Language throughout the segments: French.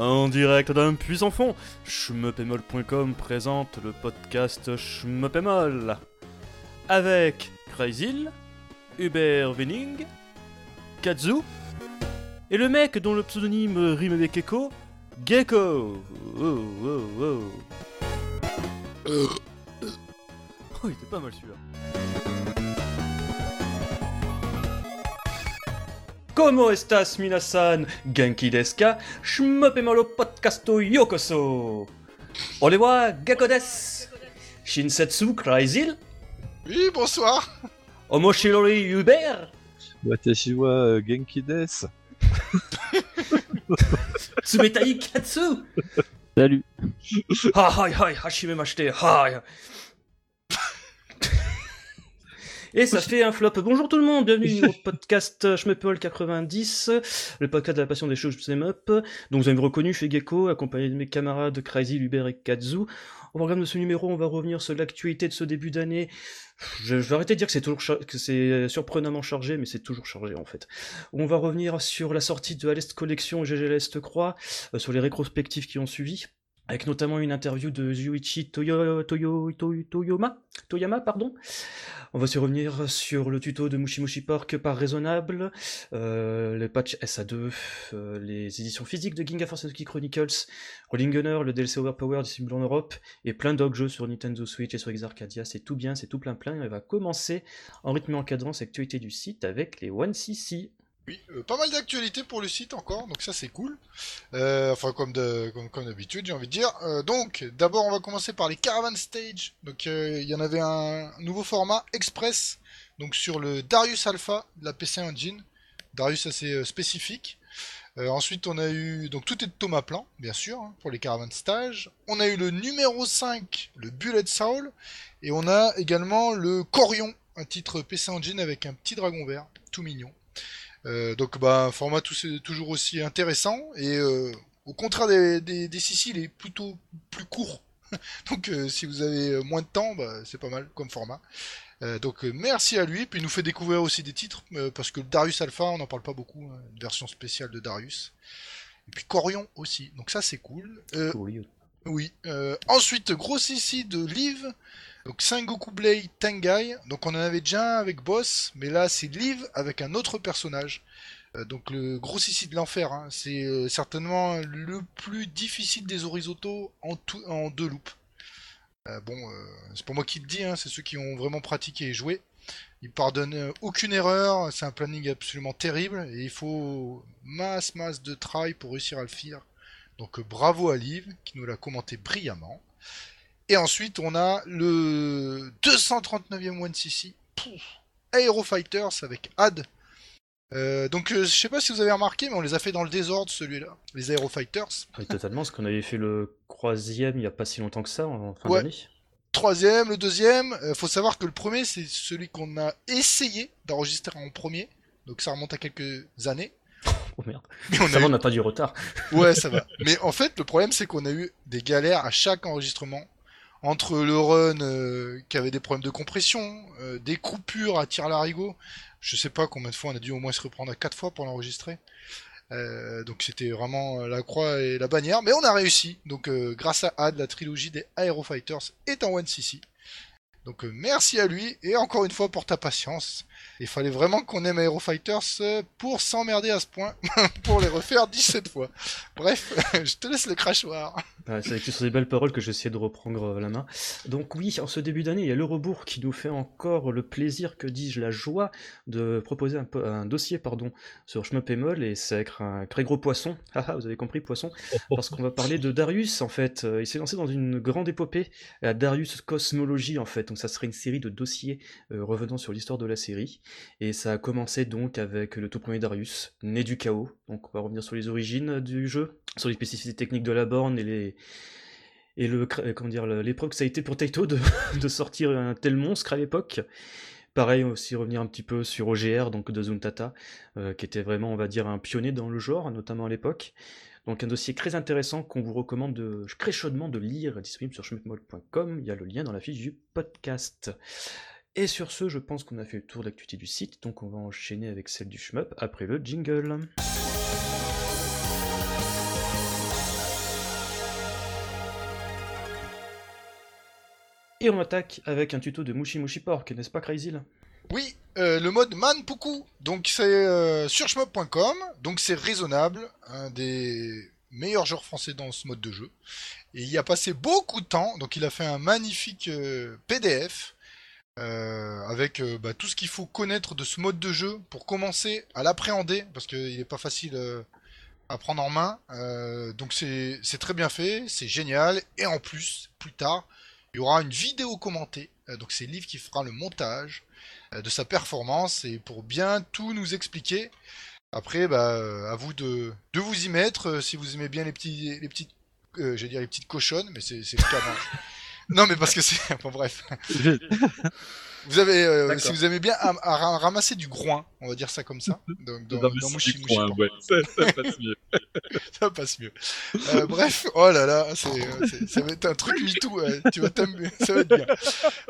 En direct d'un puissant fond, schmeupémol.com présente le podcast Schmeupémol. Avec Crazyl, Hubert Wenning, Katsu, et le mec dont le pseudonyme rime avec Echo, Gecko. Oh, oh, oh. Oh, il était pas mal celui-là. Como estas minasan? Genki desu ka Shmopemolo podcasto yokoso. Ole wa Gecko desu. Shinsetsu Crazyl? Oui, bonsoir. Omoshirori Hubert? Watashi wa euh, Genki desu. Tsumetai Katsu? Salut. Ha hai hai hashime mashite hai Et ça fait un flop. Bonjour tout le monde, bienvenue au podcast Schmeppel 90, le podcast de la passion des choses up. Donc vous avez reconnu, je suis Gecko, accompagné de mes camarades Crazy, Hubert et Katsu. Au programme de ce numéro, on va revenir sur l'actualité de ce début d'année. Je, vais arrêter de dire que c'est toujours que c'est surprenamment chargé, mais c'est toujours chargé en fait. On va revenir sur la sortie de Alest Collection GG L'Est Croix, euh, sur les rétrospectives qui ont suivi, avec notamment une interview de Yuichi Toyo, Toyo, Toyama, pardon. On va aussi revenir sur le tuto de Mushimushi Park par Raisonnable, euh, les patchs SA2, euh, les éditions physiques de Ginga Force Suzuki Chronicles, Rolling Gunner, le DLC Overpower distribué en Europe, et plein d'autres jeux sur Nintendo Switch et sur Exarcadia. C'est tout bien, c'est tout plein plein. Et on va commencer en rythme et en cadence actualité du site avec les 1cc. Oui, euh, pas mal d'actualités pour le site encore, donc ça c'est cool. Euh, enfin, comme de- comme comme d'habitude, j'ai envie de dire. Euh, donc, d'abord, on va commencer par les Caravan Stage. Donc, il y en avait un nouveau format express, donc sur le Darius Alpha de la PC Engine. Darius assez spécifique. Ensuite, on a eu donc tout est de Thomas Plan, bien sûr, hein, pour les Caravan Stage. On a eu le numéro 5, le Bullet Soul, et on a également le Corion, un titre PC Engine avec un petit dragon vert, tout mignon. Euh, donc bah un format tout- toujours aussi intéressant et euh, au contraire des, des, il est plutôt plus court. donc euh, si vous avez moins de temps, bah, c'est pas mal comme format. Euh, donc euh, merci à lui, puis il nous fait découvrir aussi des titres parce que Darius Alpha, on n'en parle pas beaucoup, hein, une version spéciale de Darius. Et puis Corion aussi, donc ça c'est cool. Oui. Ensuite, gros ici de Liv. Donc Sengoku Blade Tengai. Donc on en avait déjà un avec Boss, mais là c'est Liv avec un autre personnage. Euh, donc le gros ici de l'enfer. hein. C'est euh, certainement le plus difficile des horizontaux en, deux loops. Euh, bon, c'est pas moi qui le dis, hein, c'est ceux qui ont vraiment pratiqué et joué. Il pardonne euh, aucune erreur, c'est un planning absolument terrible et il faut masse masse de try pour réussir à le faire. Donc bravo à Liv qui nous l'a commenté brillamment. Et ensuite on a le 239e One CC, Pouf, Aero Fighters avec Ad. Euh, donc euh, je sais pas si vous avez remarqué, mais on les a fait dans le désordre celui-là, les Aero Fighters. Oui, totalement, parce qu'on avait fait le troisième il n'y a pas si longtemps que ça, en fin Ouais. d'année. Troisième, le deuxième, euh, faut savoir que le premier c'est celui qu'on a essayé d'enregistrer en premier, donc ça remonte à quelques années. Oh merde. Mais on a Ça va, eu- on n'a pas du retard. Ouais, ça va. Mais en fait, le problème, c'est qu'on a eu des galères à chaque enregistrement. Entre le run euh, qui avait des problèmes de compression, euh, des coupures à tir larigot. Je sais pas combien de fois on a dû au moins se reprendre à quatre fois pour l'enregistrer. Euh, donc c'était vraiment la croix et la bannière. Mais on a réussi. Donc grâce à Ad, la trilogie des Aero Fighters est en 1cc. Donc merci à lui et encore une fois pour ta patience. Il fallait vraiment qu'on aime Aero Fighters euh, pour s'emmerder à ce point, pour les refaire 17 fois. Bref, je te laisse le crachoir. Ouais, c'est avec ces belles paroles que j'essayais de reprendre euh, la main. Donc oui, en ce début d'année, il y a le rebours qui nous fait encore le plaisir, que dis-je, la joie de proposer un, dossier pardon, sur Shmup et c'est avec un très gros poisson, haha, vous avez compris, poisson, parce qu'on va parler de Darius, en fait. Euh, Il s'est lancé dans une grande épopée, la Darius Cosmology, en fait, donc ça serait une série de dossiers revenant sur l'histoire de la série, et ça a commencé donc avec le tout premier Darius, né du chaos, donc on va revenir sur les origines du jeu, sur les spécificités techniques de la borne et les et euh, dire l'épreuve que ça a été pour Taito de, sortir un tel monstre à l'époque. Pareil aussi revenir un petit peu sur OGR donc de Zuntata euh, qui était vraiment on va dire un pionnier dans le genre notamment à l'époque. Donc un dossier très intéressant qu'on vous recommande de, très de lire, disponible sur schmittmol.com, il y a le lien dans la fiche du podcast. Et sur ce, je pense qu'on a fait le tour d'actualité du site, donc on va enchaîner avec celle du shmup après le jingle. Et on attaque avec un tuto de Mushi Mushi Pork, n'est-ce pas Crazy Oui, euh, le mode Manpuku, donc c'est euh, sur shmup.com, donc c'est raisonnable, un des meilleurs joueurs français dans ce mode de jeu. Et il y a passé beaucoup de temps, donc il a fait un magnifique euh, PDF euh, avec euh, bah, tout ce qu'il faut connaître de ce mode de jeu pour commencer à l'appréhender, parce qu'il n'est pas facile euh, à prendre en main. Donc c'est très bien fait, c'est génial, et en plus, plus tard, il y aura une vidéo commentée, donc c'est Liv qui fera le montage de sa performance, et pour bien tout nous expliquer. Après, bah, à vous de, vous y mettre, si vous aimez bien les petits, les petites, les petites cochonnes, mais c'est le cas. Dans- Non, mais parce que c'est, bon bref. Vous avez, euh, si vous aimez bien à, à ra- ramasser du groin, on va dire ça comme ça. Donc, dans, mais dans Mushi coin, Pork. ouais, ça, ça passe mieux. ça passe mieux. Euh, bref, oh là là, c'est, euh, c'est- ça va être un truc MeToo, ouais, tu vas t'aimer, ça va être bien.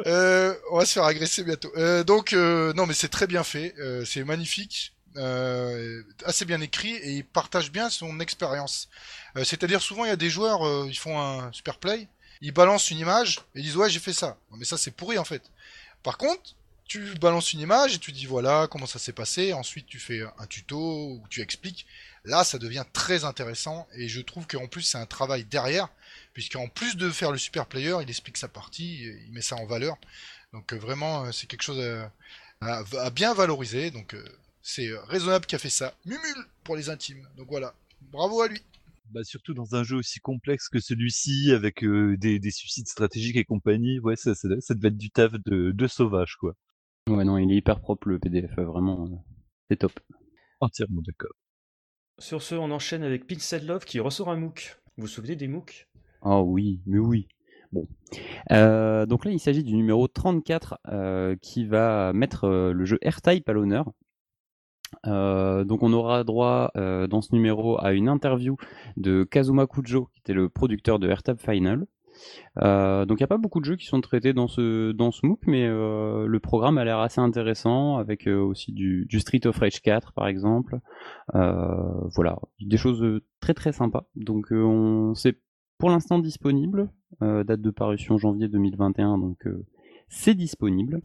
Euh, on va se faire agresser bientôt. Euh, donc, euh, non, mais c'est très bien fait, euh, c'est magnifique, euh, assez bien écrit, et il partage bien son expérience. Euh, c'est-à-dire, souvent, il y a des joueurs, euh, ils font un super play, ils balancent une image, et ils disent, ouais, j'ai fait ça. Mais ça, c'est pourri, en fait. Par contre, tu balances une image et tu dis voilà comment ça s'est passé. Ensuite, tu fais un tuto où tu expliques. Là, ça devient très intéressant et je trouve qu'en plus, c'est un travail derrière, puisqu'en plus de faire le super player, il explique sa partie, il met ça en valeur. Donc, euh, vraiment, euh, c'est quelque chose à, à- bien valoriser. Donc, euh, c'est euh, raisonnable qui a fait ça. Mumule pour les intimes. Donc, voilà. Bravo à lui. Bah, surtout dans un jeu aussi complexe que celui-ci, avec euh, des, des suicides stratégiques et compagnie, ouais, ça, ça, ça devait être du taf de, de sauvage, quoi. Ouais, non, il est hyper propre le PDF, euh, vraiment. euh, C'est top. Entièrement d'accord. Sur ce, on enchaîne avec Pinside Love qui ressort un MOOC. Vous vous souvenez des MOOC? Oh oui, mais oui. Bon. Euh, donc là, il s'agit du numéro 34 euh, qui va mettre euh, le jeu R-Type à l'honneur. Euh, donc on aura droit euh, dans ce numéro à une interview de Kazuma Kujo, qui était le producteur de R-Type Final. Euh, donc il n'y a pas beaucoup de jeux qui sont traités dans ce, dans ce MOOC, mais le programme a l'air assez intéressant, avec aussi du, Street of Rage 4 par exemple. Voilà, des choses très très sympas. Donc on c'est pour l'instant disponible, date de parution janvier 2021, donc c'est disponible.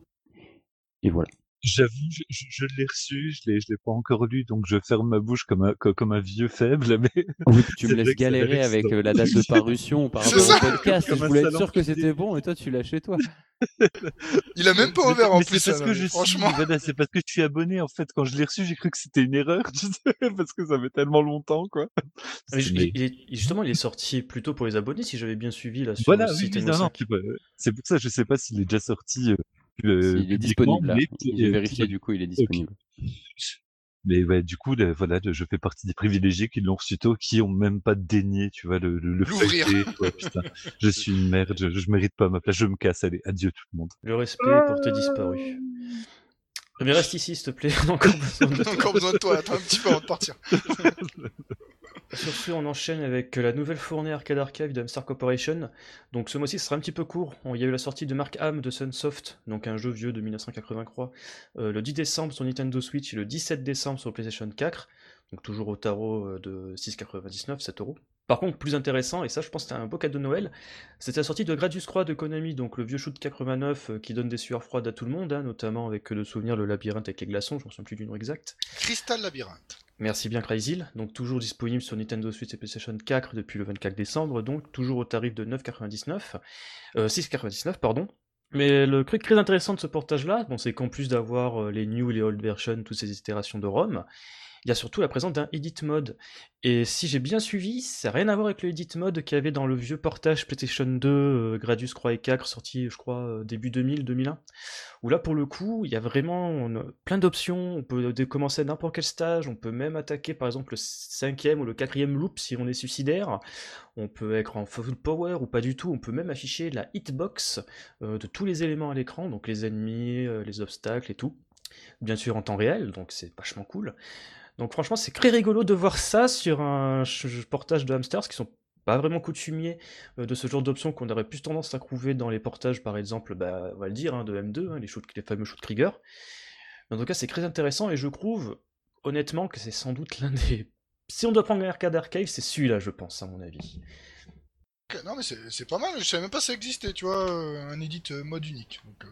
Et voilà. J'avoue, je, je, je l'ai reçu, je l'ai, je l'ai pas encore lu, donc je ferme ma bouche comme un, co- comme un vieux faible, mais Oui, tu me laisses galérer avec euh, la date de parution par rapport au podcast. Je voulais être sûr que c'était bon et toi tu l'as chez toi. Il a même pas Mais- ouvert en mais plus. c'est parce ça, que non, je franchement. c'est parce que je suis abonné en fait. Quand je l'ai reçu, j'ai cru que c'était une erreur, tu sais, parce que ça fait tellement longtemps, quoi. Mais ju- Mais- il est- Justement, il est sorti plutôt pour les abonnés, si j'avais bien suivi là sur Voilà, le oui, non, non, MO5. tu vois, c'est pour ça, je sais pas s'il est déjà sorti. Euh, il est disponible là. mais- J'ai euh, vérifié du coup, il est disponible. Mais ouais, du coup, là, voilà, je fais partie des privilégiés qui l'ont reçu tôt, qui ont même pas daigné, tu vois, le, le, le putain. Je suis une merde, je, je mérite pas ma place, je me casse, allez, adieu tout le monde. Le respect pour tes disparus. Mais reste ici, s'il te plaît, on a encore besoin de On a encore besoin de toi. Attends un petit peu avant de partir. Sur ce, on enchaîne avec la nouvelle fournée Arcade Archive de Hamster Corporation. Donc ce mois-ci, ce sera un petit peu court. Il y a eu la sortie de Mark Ham de Sunsoft, donc un jeu vieux de 1983, euh, le 10 décembre sur Nintendo Switch et le 17 décembre sur PlayStation 4. Donc toujours au tarot euh, de 6,99, 7 euros. Par contre, plus intéressant, et ça je pense que c'était un beau cadeau de Noël, c'était la sortie de Gradius Croix de Konami, donc le vieux shoot 89 euh, qui donne des sueurs froides à tout le monde, hein, notamment avec euh, le souvenir le labyrinthe avec les glaçons, je ne me souviens plus du nom exact. Crystal Labyrinthe. Merci bien Crazy, donc toujours disponible sur Nintendo Switch et PlayStation 4 depuis le 24 décembre, donc toujours au tarif de 9,99, euh, 6,99 pardon. Mais le truc très intéressant de ce portage-là, bon, c'est qu'en plus d'avoir euh, les new et les old versions, toutes ces itérations de ROM, il y a surtout la présence d'un edit mode. Et si j'ai bien suivi, ça n'a rien à voir avec le edit mode qu'il y avait dans le vieux portage PlayStation 2, euh, Gradius Croix et 4, sorti je crois euh, début 2000-2001, où là pour le coup, il y a vraiment plein d'options, on peut commencer n'importe quel stage, on peut même attaquer par exemple le cinquième ou le quatrième loop si on est suicidaire, on peut être en full power ou pas du tout, on peut même afficher la hitbox euh, de tous les éléments à l'écran, donc les ennemis, les obstacles et tout, bien sûr en temps réel, donc c'est vachement cool. Donc franchement, c'est très rigolo de voir ça sur un portage de hamsters qui sont pas vraiment coutumiers euh, de ce genre d'options qu'on aurait plus tendance à trouver dans les portages, par exemple, bah, on va le dire, hein, de M2, hein, les, fameux shoot Krieger. En tout cas, c'est très intéressant et je trouve, honnêtement, que c'est sans doute l'un des... Si on doit prendre un arcade archive, c'est celui-là, je pense, à mon avis. Non mais c'est pas mal, je savais même pas que ça existait, tu vois, euh, un edit euh, mode unique. Donc, euh,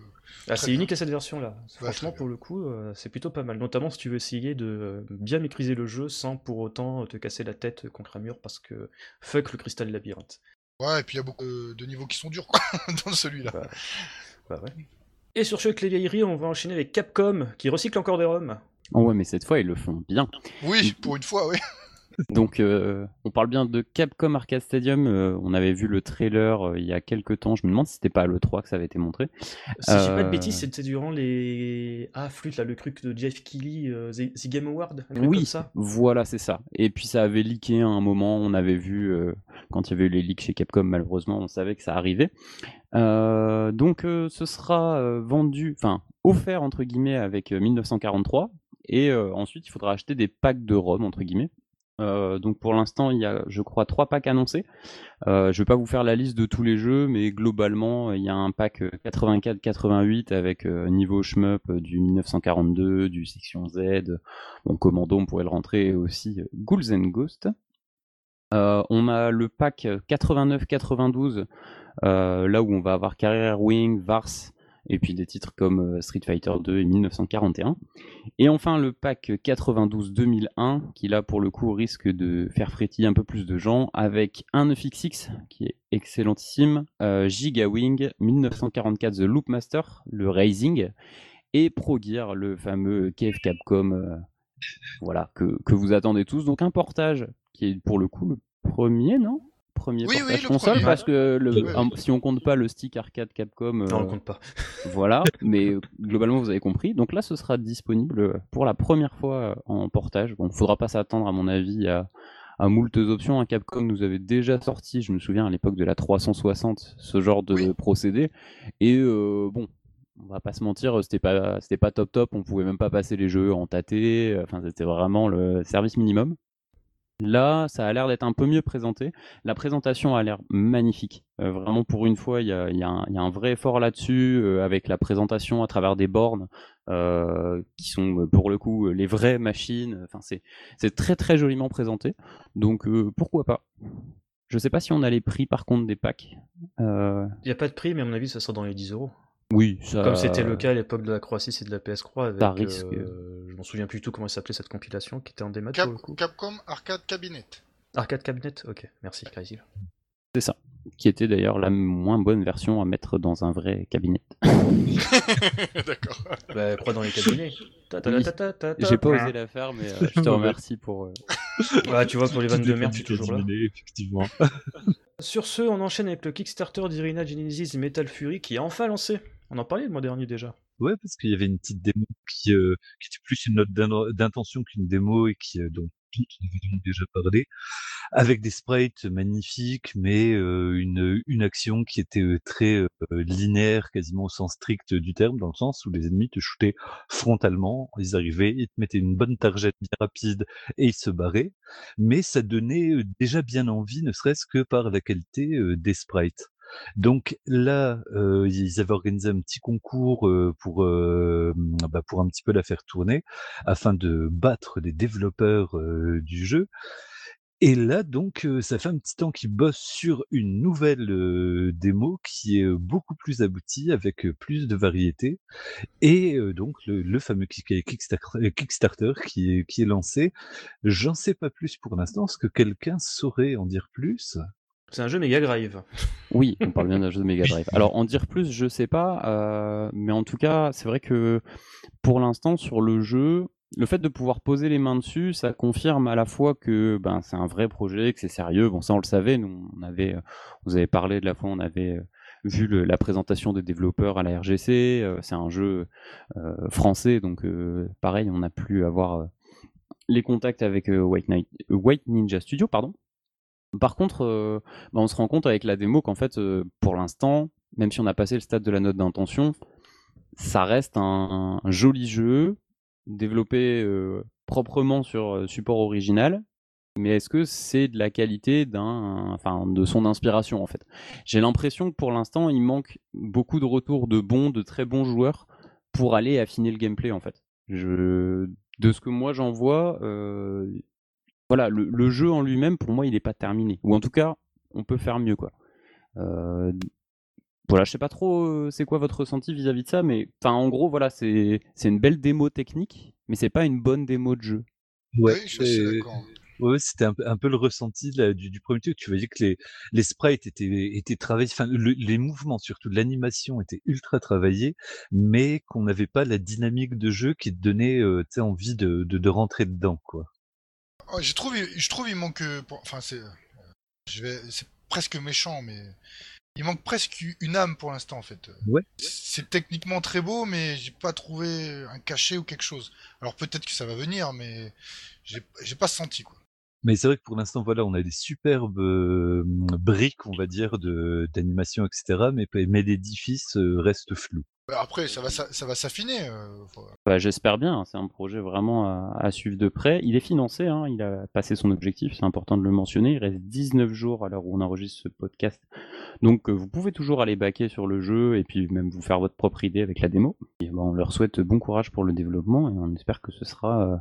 Ah, c'est unique à cette version-là. Ouais, Franchement, pour le coup, euh, c'est plutôt pas mal. Notamment si tu veux essayer de bien maîtriser le jeu sans pour autant te casser la tête contre un mur parce que fuck le cristal labyrinthe. Ouais, et puis il y a beaucoup de niveaux qui sont durs, quoi, dans celui-là. Bah, bah ouais. Et sur ce, avec les vieilleries, on va enchaîner avec Capcom qui recycle encore des ROM. Oh ouais, mais cette fois, ils le font bien. Oui, pour une fois, oui. Donc, euh, on parle bien de Capcom Arcade Stadium. euh, on avait vu le trailer euh, il y a quelques temps. Je me demande si c'était pas à l'E3 que ça avait été montré. Si j'ai pas de bêtises, c'était durant les. Ah, flûte, là, le truc de Jeff Keighley, The, The Game Award, un truc Oui, comme ça. voilà, c'est ça. Et puis ça avait leaké à un moment. On avait vu quand il y avait eu les leaks chez Capcom, malheureusement, on savait que ça arrivait. Donc, ce sera vendu, enfin offert entre guillemets avec euh, 1943. Et ensuite, il faudra acheter des packs de ROM entre guillemets. Euh, donc pour l'instant, il y a, je crois, trois packs annoncés. Euh, je vais pas vous faire la liste de tous les jeux, mais globalement, il y a un pack euh, 84-88 avec euh, niveau shmup euh, du 1942, du section Z, bon commando, on pourrait le rentrer aussi euh, Ghouls and Ghosts. Euh, on a le pack 89-92, euh, là où on va avoir Carrier Wing, Vars, et puis des titres comme euh, Street Fighter 2 et 1941. Et enfin le pack 92-2001, qui là pour le coup risque de faire frétiller un peu plus de gens, avec un 9XX qui est excellentissime, euh, Giga Wing, 1944 The Loopmaster, le Rising, et Pro Gear, le fameux KF Capcom, euh, voilà, que, que vous attendez tous. Donc un portage qui est pour le coup le premier, non? Premier Oui, portage le console, premier. parce que le, Oui, oui. un- si on compte pas le stick arcade Capcom, Non, on euh, le compte pas. voilà, mais euh, globalement vous avez compris. Donc là, ce sera disponible euh, pour la première fois euh, en portage. Bon, faudra pas s'attendre à mon avis à, à moultes options. Un Capcom nous avait déjà sorti, je me souviens à l'époque de la 360, ce genre de Oui. procédé. Et euh, bon, on va pas se mentir, c'était pas c'était pas top top. On pouvait même pas passer les jeux en tâté. Enfin, c'était vraiment le service minimum. Là, ça a l'air d'être un peu mieux présenté. La présentation a l'air magnifique. Euh, vraiment, pour une fois, il y a, un- vrai effort là-dessus, euh, avec la présentation à travers des bornes euh, qui sont, pour le coup, les vraies machines. Enfin, c'est très très joliment présenté. Donc, pourquoi pas Je sais pas si on a les prix par contre des packs. Il n'y a pas de prix, mais à mon avis, ça sera dans les 10 euros. Oui, ça. Comme c'était le cas à l'époque de la Croatie et de la PS3. Avec, Ça risque. euh, je m'en souviens plus du tout comment elle s'appelait cette compilation qui était en démat Cap- pour le coup. Capcom Arcade Cabinet. Arcade Cabinet Ok, merci Crazy. C'est ça. Qui était d'ailleurs la moins bonne version à mettre dans un vrai cabinet. D'accord. Bah, crois dans les cabinets? J'ai pas osé la faire, mais euh, je te remercie pour. euh, Ouais, tu vois, pour les vannes de merde, je suis toujours là. effectivement. Sur ce, on enchaîne avec le Kickstarter d'Irina Genesis Metal Fury qui est enfin lancé. On en parlait le mois dernier déjà. Ouais, parce qu'il y avait une petite démo qui, euh, qui était plus une note d'in- d'intention qu'une démo et qui, euh, dont avec des sprites magnifiques, mais euh, une, action qui était euh, très euh, linéaire, quasiment au sens strict du terme, dans le sens où les ennemis te shootaient frontalement, ils arrivaient, ils te mettaient une bonne targette rapide et ils se barraient, mais ça donnait déjà bien envie, ne serait-ce que par la qualité des sprites. Donc là, euh, ils avaient organisé un petit concours euh, pour euh, bah, pour un petit peu la faire tourner, afin de battre les développeurs du jeu. Et là, donc, ça fait un petit temps qu'ils bossent sur une nouvelle démo qui est beaucoup plus aboutie, avec plus de variété. Et donc, le, fameux Kick- Kickstarter, Kickstarter qui est, qui est lancé. J'en sais pas plus pour l'instant. Est-ce que quelqu'un saurait en dire plus C'est un jeu Mega Drive. Oui, on parle bien d'un jeu Mega Drive. Alors, en dire plus, je sais pas, euh, mais en tout cas, c'est vrai que pour l'instant, sur le jeu, le fait de pouvoir poser les mains dessus, ça confirme à la fois que ben, c'est un vrai projet, que c'est sérieux. Bon, ça, on le savait, nous, on avait, vous avez parlé de la fois, on avait euh, vu la présentation des développeurs à la RGC. euh, c'est un jeu français, donc pareil, on a pu avoir les contacts avec White, White Ninja Studio, pardon. Par contre, euh, bah, on se rend compte avec la démo qu'en fait, euh, pour l'instant, même si on a passé le stade de la note d'intention, ça reste un, joli jeu développé euh, proprement sur support original. Mais est-ce que c'est de la qualité d'un, enfin, de son inspiration en fait? J'ai l'impression que pour l'instant, il manque beaucoup de retours de bons, de très bons joueurs pour aller affiner le gameplay en fait. De ce que moi j'en vois, voilà, le, le jeu en lui-même, pour moi, il n'est pas terminé. Ou en tout cas, on peut faire mieux, quoi. Euh, voilà, je sais pas trop euh, c'est quoi votre ressenti vis-à-vis de ça, mais en gros voilà c'est c'est une belle démo technique, mais c'est pas une bonne démo de jeu. Ouais, Oui, je suis c'est- d'accord. ouais, c'était un, peu- un peu le ressenti là, du, du premier truc. Tu voyais que les, les sprites étaient, étaient travaillés, enfin, le- les mouvements, surtout l'animation, était ultra travaillés, mais qu'on n'avait pas la dynamique de jeu qui te donnait euh, envie de, de, de rentrer dedans, quoi. Oh, je trouve, je trouve, il manque. euh, pour- Enfin, c'est, je vais, c'est presque méchant, mais il manque presque une âme pour l'instant en fait. Ouais. C'est techniquement très beau, mais j'ai pas trouvé un cachet ou quelque chose. Alors peut-être que ça va venir, mais j'ai, j'ai pas senti quoi. Mais c'est vrai que pour l'instant, voilà, on a des superbes euh, briques, on va dire, de d'animation, etc. Mais, mais l'édifice euh, reste flou. Bah, Après, ça va, s'a- ça va s'affiner. euh, Bah, J'espère bien, hein, c'est un projet vraiment à, à suivre de près. Il est financé, hein, il a passé son objectif, c'est important de le mentionner. Il reste 19 jours à l'heure où on enregistre ce podcast. Donc euh, vous pouvez toujours aller baquer sur le jeu et puis même vous faire votre propre idée avec la démo. Et, bah, on leur souhaite bon courage pour le développement et on espère que ce sera euh,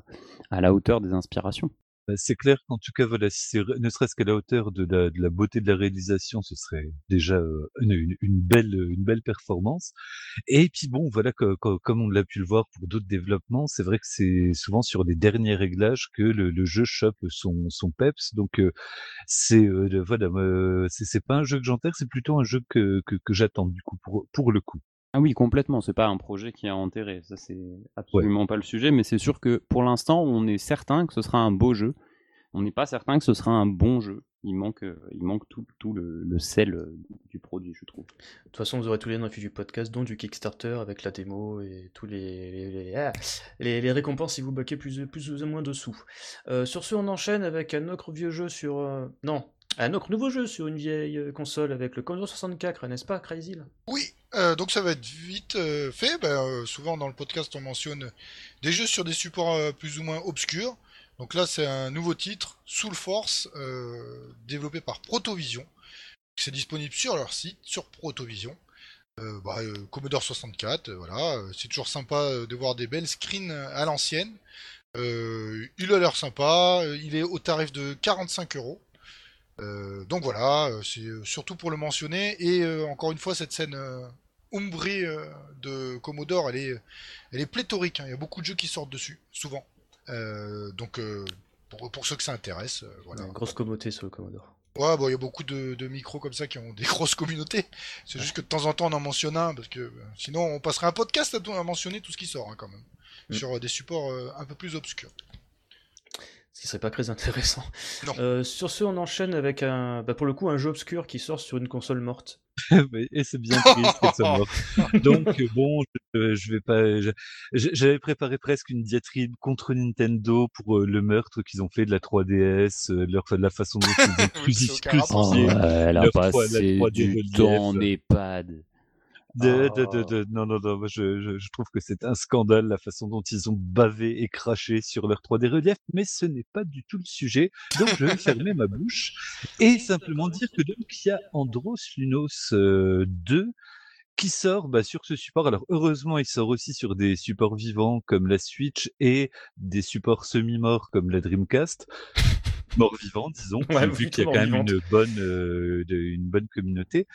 à la hauteur des inspirations. Bah, C'est clair qu'en tout cas, voilà, si ne serait-ce qu'à la hauteur de la, de la beauté de la réalisation, ce serait déjà une, belle, une belle performance. Et puis bon, voilà, co- co- comme on l'a pu le voir pour d'autres développements, c'est vrai que c'est souvent sur les derniers réglages que le, le jeu chope son, son peps. Donc euh, c'est euh, le- voilà, c'est c'est pas un jeu que j'enterre, c'est plutôt un jeu que, que, que j'attends du coup pour, pour le coup. Ah oui, complètement. C'est pas un projet qui est enterré. Ça, c'est absolument pas le sujet. Mais c'est sûr que pour l'instant, on est certain que ce sera un beau jeu. On n'est pas certain que ce sera un bon jeu. Il manque, euh, il manque tout, tout le, le sel euh, du produit, je trouve. De toute façon, vous aurez tous les liens dans du podcast, dont du Kickstarter avec la démo et tous les, les, les- ah, les- les récompenses si vous baquez plus, plus ou moins dessous. Euh, sur ce, on enchaîne avec un autre vieux jeu sur. euh, non, un autre nouveau jeu sur une vieille console avec le Commodore 64, n'est-ce pas, Crazy là? Oui, euh, donc ça va être vite euh, fait. Ben, euh, souvent dans le podcast, on mentionne des jeux sur des supports euh, plus ou moins obscurs. Donc là, c'est un nouveau titre, Soul Force, euh, développé par Protovision. C'est disponible sur leur site, sur Protovision. Bah, Commodore 64, euh, voilà. C'est toujours sympa de voir des belles screens à l'ancienne. Il a l'air sympa. Il est au tarif de 45 euros. Euh, donc voilà, euh, c'est euh, surtout pour le mentionner. Et euh, encore une fois, cette scène euh, Umbri de Commodore, elle est, elle est pléthorique. hein. Il y a beaucoup de jeux qui sortent dessus, souvent. Donc pour, pour ceux que ça intéresse, voilà. Ouais, Grosse communauté sur le Commodore. Ouais, bon, il y a beaucoup de, de micros comme ça qui ont des grosses communautés. C'est juste que de temps en temps on en mentionne un, parce que sinon on passerait un podcast à, tout- à mentionner tout ce qui sort hein, quand même. Mm. Sur des supports un peu plus obscurs. Ce qui serait pas très intéressant. Non. Euh, sur ce, on enchaîne avec un. Bah, pour le coup, un jeu obscur qui sort sur une console morte. Et c'est bien triste qu'elle soit morte. Donc euh, bon, je, je vais pas. J'avais préparé presque une diatribe contre Nintendo pour euh, le meurtre qu'ils ont fait de la 3DS, euh, leur, de la façon dont ils ont crucifié. elle a passé du temps en EHPAD. De, de, Oh. de, de- non, non, non, je, je, je trouve que c'est un scandale la façon dont ils ont bavé et craché sur leur 3D relief, mais ce n'est pas du tout le sujet, donc je vais fermer ma bouche et simplement dire que donc il y a Andros Lunos euh, 2 qui sort bah, sur ce support. Alors heureusement, il sort aussi sur des supports vivants comme la Switch et des supports semi-morts comme la Dreamcast. Mort vivant, disons, Ouais, vu qu'il y a quand même une bonne, euh, de- une bonne communauté.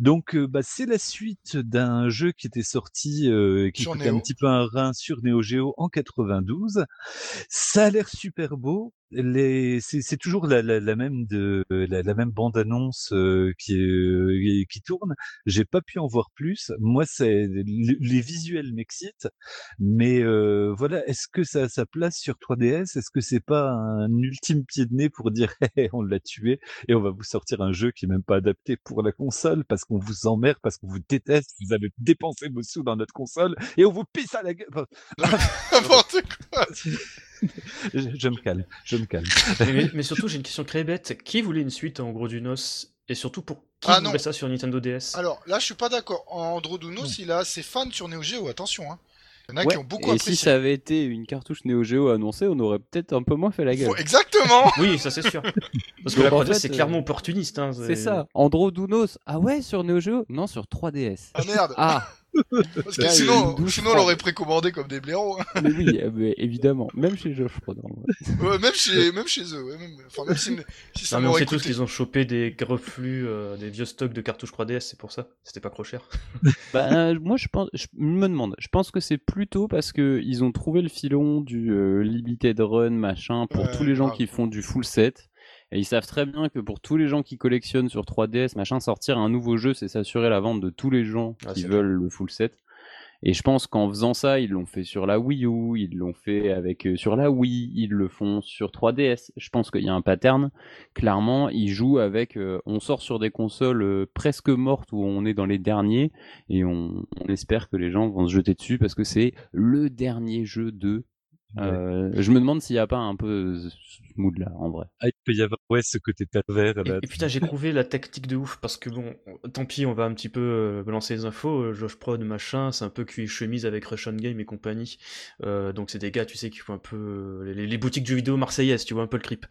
Donc, euh, bah, c'est la suite d'un jeu qui était sorti, euh, qui Sur coûtait un Neo. petit peu un rein sur Neo Geo en 92. Ça a l'air super beau. Les... C'est toujours la, la, la même de la, la même bande annonce euh, qui euh, qui tourne. J'ai pas pu en voir plus. Moi, c'est le- les visuels m'excitent, mais euh, voilà. Est-ce que ça a sa place sur 3DS Est-ce que c'est pas un ultime pied de nez pour dire Hey, on l'a tué et on va vous sortir un jeu qui est même pas adapté pour la console parce qu'on vous emmerde, parce qu'on vous déteste, vous avez dépensé vos sous dans notre console et on vous pisse à la gueule? Enfin, N'importe quoi. je, je me calme, je me calme. mais, surtout, j'ai une question très bête. Qui voulait une suite en gros du NOS Et surtout, pour qui Ah voulait ça sur Nintendo DS Alors là, je suis pas d'accord. Androdounos, il a ses fans sur Neo Geo, attention. Hein. Il y en a Ouais, qui ont beaucoup et apprécié. si ça avait été une cartouche Neo Geo annoncée, on aurait peut-être un peu moins fait la gueule. Faut- Exactement Oui, ça c'est sûr. Parce que la en 3DS, fait, c'est euh, clairement opportuniste. hein, C'est ça. Andro Dounos. Ah ouais, sur Neo Geo? Non, sur 3DS. Ah merde Ah Parce que Là, sinon, sinon on l'aurait précommandé comme des blaireaux. hein. Mais oui, mais évidemment, même chez Josh Prodor. Ouais, même chez, même chez eux. Ouais, même, enfin, même si, si ça Non, mais on sait tous qu'ils ont chopé des reflux, euh, des vieux stocks de cartouches 3DS, c'est pour ça. C'était pas trop cher. Bah, euh, moi, je pense, je me demande. Je pense que c'est plutôt parce que ils ont trouvé le filon du euh, limited run machin pour Ouais, tous les gens grave. qui font du full set. Et ils savent très bien que pour tous les gens qui collectionnent sur 3DS machin, sortir un nouveau jeu, c'est s'assurer la vente de tous les gens Ah, qui veulent le full set. Et je pense qu'en faisant ça, ils l'ont fait sur la Wii U, ils l'ont fait avec euh, sur la Wii, ils le font sur 3DS. Je pense qu'il y a un pattern. Clairement, ils jouent avec. euh, on sort sur des consoles euh, presque mortes où on est dans les derniers et on, on espère que les gens vont se jeter dessus parce que c'est le dernier jeu de. Euh, je me demande s'il n'y a pas un peu ce mood là en vrai. Ah, il peut y avoir ouais, ce côté pervers. Et, Là. et putain, j'ai trouvé la tactique de ouf parce que bon, tant pis, on va un petit peu euh, balancer les infos. euh, Josh Prod, machin, c'est un peu cuit chemise avec Russian Game et compagnie. Euh, donc c'est des gars, tu sais, qui font un peu les, les boutiques de jeux vidéo marseillaises, tu vois un peu le clip.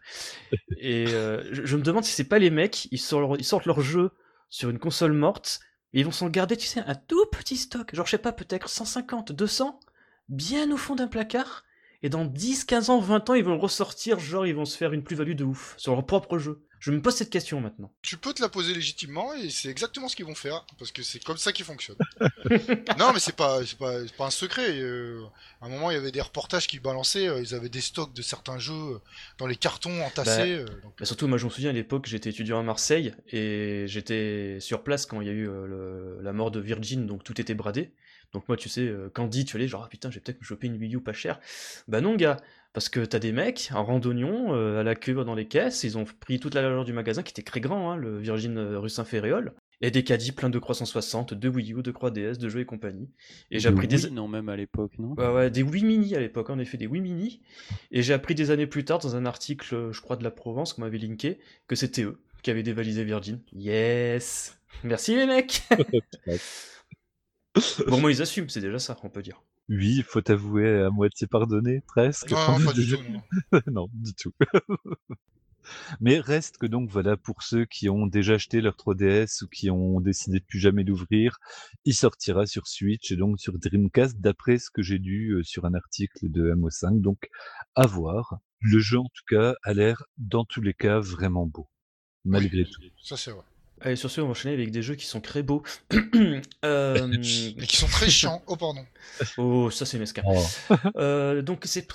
Et euh, je, je me demande si c'est pas les mecs, ils sortent, ils sortent leur jeu sur une console morte et ils vont s'en garder, tu sais, un tout petit stock, genre je sais pas, peut-être 150, 200, bien au fond d'un placard. Et dans 10, 15 ans, 20 ans, ils vont ressortir, genre ils vont se faire une plus-value de ouf sur leur propre jeu. Je me pose cette question maintenant. Tu peux te la poser légitimement et c'est exactement ce qu'ils vont faire parce que c'est comme ça qu'ils fonctionnent. non, mais c'est pas, c'est pas, pas un secret. euh, à un moment, il y avait des reportages qui balançaient. euh, ils avaient des stocks de certains jeux euh, dans les cartons entassés. euh, donc, Bah, surtout, moi je me souviens à l'époque, j'étais étudiant à Marseille et j'étais sur place quand il y a eu le- la mort de Virgin, donc tout était bradé. Donc moi, tu sais, euh, Candy, tu allais genre, ah, putain, je vais peut-être me choper une Wii U pas chère. Bah non, gars, parce que t'as des mecs en randonnion euh, à la queue dans les caisses, ils ont pris toute la largeur du magasin qui était très grand, hein, le Virgin euh, rue Saint-Féréol, et des caddies pleins de 360, de Wii U, de 3DS, de jeux et compagnie. Et j'ai appris des... Wii, non même à l'époque non? Ouais, ouais, des Wii Mini à l'époque, en effet, des Wii Mini. Et j'ai appris des années plus tard, dans un article, je crois, de la Provence, qu'on m'avait linké, que c'était eux qui avaient dévalisé Virgin. Yes Merci les mecs Bon, moi, ils assument, c'est déjà ça, on peut dire. Oui, faut avouer à moitié pardonné, presque. Non, pas du tout. non. non, du tout. Mais reste que donc voilà pour ceux qui ont déjà acheté leur 3DS ou qui ont décidé de plus jamais l'ouvrir, il sortira sur Switch et donc sur Dreamcast d'après ce que j'ai lu euh, sur un article de MO5. Donc à voir. Le jeu en tout cas a l'air dans tous les cas vraiment beau, malgré tout. Ça, c'est vrai. Allez, sur ce, on va enchaîner avec des jeux qui sont très beaux. Euh, Et qui sont très chiants. Oh, pardon. Oh, ça c'est mesquin. Oh. Euh, donc c'est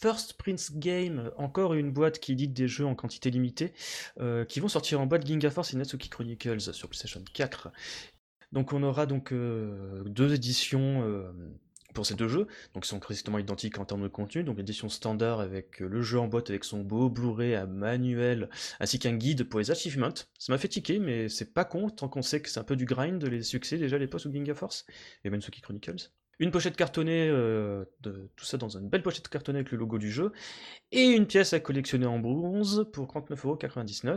First Prince Game, encore une boîte qui édite des jeux en quantité limitée, euh, qui vont sortir en boîte Ginga Force et Natsuki Chronicles sur PlayStation 4. Donc on aura donc euh, deux éditions euh, pour ces deux jeux, donc ils sont strictement identiques en termes de contenu. Donc l'édition standard avec euh, le jeu en boîte avec son beau Blu-ray, un manuel, ainsi qu'un guide pour les achievements. Ça m'a fait tiquer, mais c'est pas con tant qu'on sait que c'est un peu du grind les succès déjà à l'époque sous Ginga Force et Natsuki Chronicles. Une pochette cartonnée, euh, de, tout ça dans une belle pochette cartonnée avec le logo du jeu, et une pièce à collectionner en bronze pour 39,99€.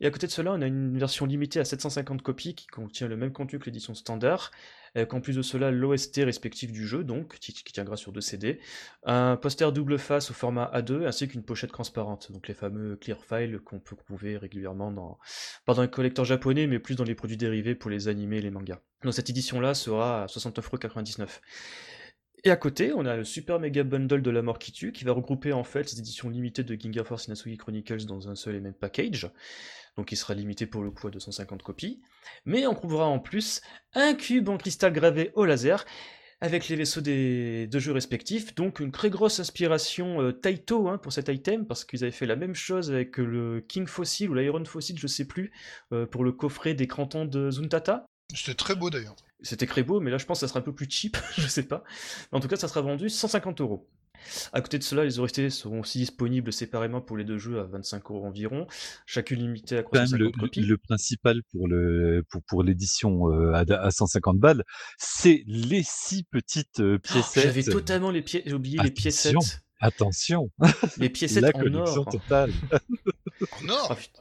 Et à côté de cela, on a une version limitée à 750 copies qui contient le même contenu que l'édition standard, avec en plus de cela l'OST respectif du jeu, donc qui, tiendra sur deux CD, un poster double face au format A2, ainsi qu'une pochette transparente, donc les fameux clear files qu'on peut trouver régulièrement dans, pas dans les collecteurs japonais, mais plus dans les produits dérivés pour les animés et les mangas. Donc cette édition-là sera à 69,99€. Et à côté, on a le Super Mega Bundle de la mort qui tue, qui va regrouper en fait les éditions limitées de Ginga Force et Natsuki Chronicles dans un seul et même package. Donc il sera limité pour le coup à 250 copies. Mais on trouvera en plus un cube en cristal gravé au laser, avec les vaisseaux des deux jeux respectifs, donc une très grosse inspiration euh, Taito hein, pour cet item, parce qu'ils avaient fait la même chose avec le King Fossil ou l'Iron Fossil, je sais plus, euh, pour le coffret des crantons de Zuntata. C'était très beau d'ailleurs. C'était très beau, mais là je pense que ça sera un peu plus cheap, je sais pas. En tout cas, ça sera vendu 150 euros. À côté de cela, les OST seront aussi disponibles séparément pour les deux jeux à 25 euros environ, chacune limitée à Quand même, le, 350 copies. le principal pour le pour, pour l'édition euh, à, à 150 balles, c'est les six petites euh, Oh, piécettes. J'avais totalement les j'ai oublié les Attention. piécettes. Attention, Les piécettes la en or. totale. En or Ah, putain.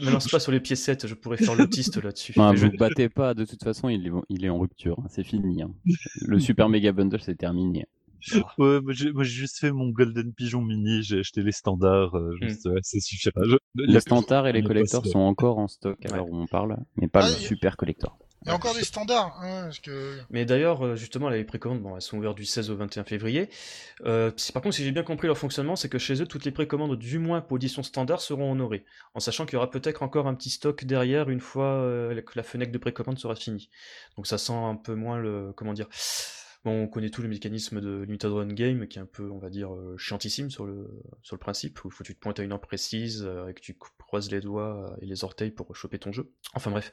Me lance pas sur les piécettes, je pourrais faire l'autiste là-dessus. Non, je- vous battez pas, de toute façon, il est, il est en rupture, hein, c'est fini. hein. Le Super Mega Bundle, c'est terminé. Ouais, moi j'ai juste fait mon Golden Pigeon Mini, j'ai acheté les standards, euh, Hmm. juste, ouais, ça suffira. Je- Les standards et les passé. sont encore en stock à Ouais. l'heure où on parle, mais pas Ah, le y- Super Collector. Il y a encore des standards. Hein, parce que... Mais d'ailleurs, euh, justement, les précommandes, bon, elles sont ouvertes du 16 au 21 février. Euh, par contre, si j'ai bien compris leur fonctionnement, c'est que chez eux, toutes les précommandes, du moins pour édition standard, seront honorées. En sachant qu'il y aura peut-être encore un petit stock derrière une fois euh, que la fenêtre de précommande sera finie. Donc ça sent un peu moins le. Comment dire Bon, on connaît tout le mécanisme de Limited Run Game, qui est un peu, on va dire, euh, chiantissime sur le, sur le principe, où il faut que tu te pointes à une heure précise euh, et que tu croises les doigts et les orteils pour choper ton jeu. Enfin bref.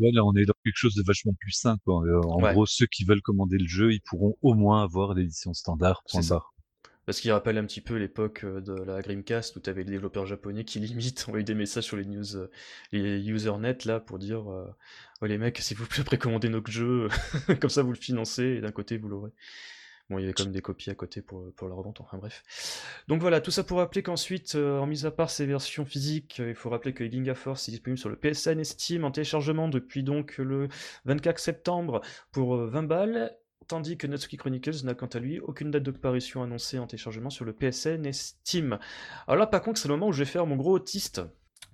Ouais, là, on est dans quelque chose de vachement plus simple. Euh, en gros, ceux qui veulent commander le jeu, ils pourront au moins avoir l'édition standard. C'est ça. Parce qu'il rappelle un petit peu l'époque de la Dreamcast où tu avais les développeurs japonais qui limite envoyaient des messages sur les news, les usernet là pour dire oh, les mecs, s'il vous plaît, précommandez notre jeu, comme ça vous le financez et d'un côté vous l'aurez. Bon, il y avait quand même des copies à côté pour, pour la revente, enfin bref. Donc voilà, tout ça pour rappeler qu'ensuite, en mise à part ces versions physiques, il faut rappeler que Ginga Force est disponible sur le PSN et Steam en téléchargement depuis donc le 24 septembre pour 20 balles tandis que Natsuki Chronicles n'a quant à lui aucune date de parution annoncée en téléchargement sur le PSN et Steam. Alors là, par contre, c'est le moment où je vais faire mon gros autiste.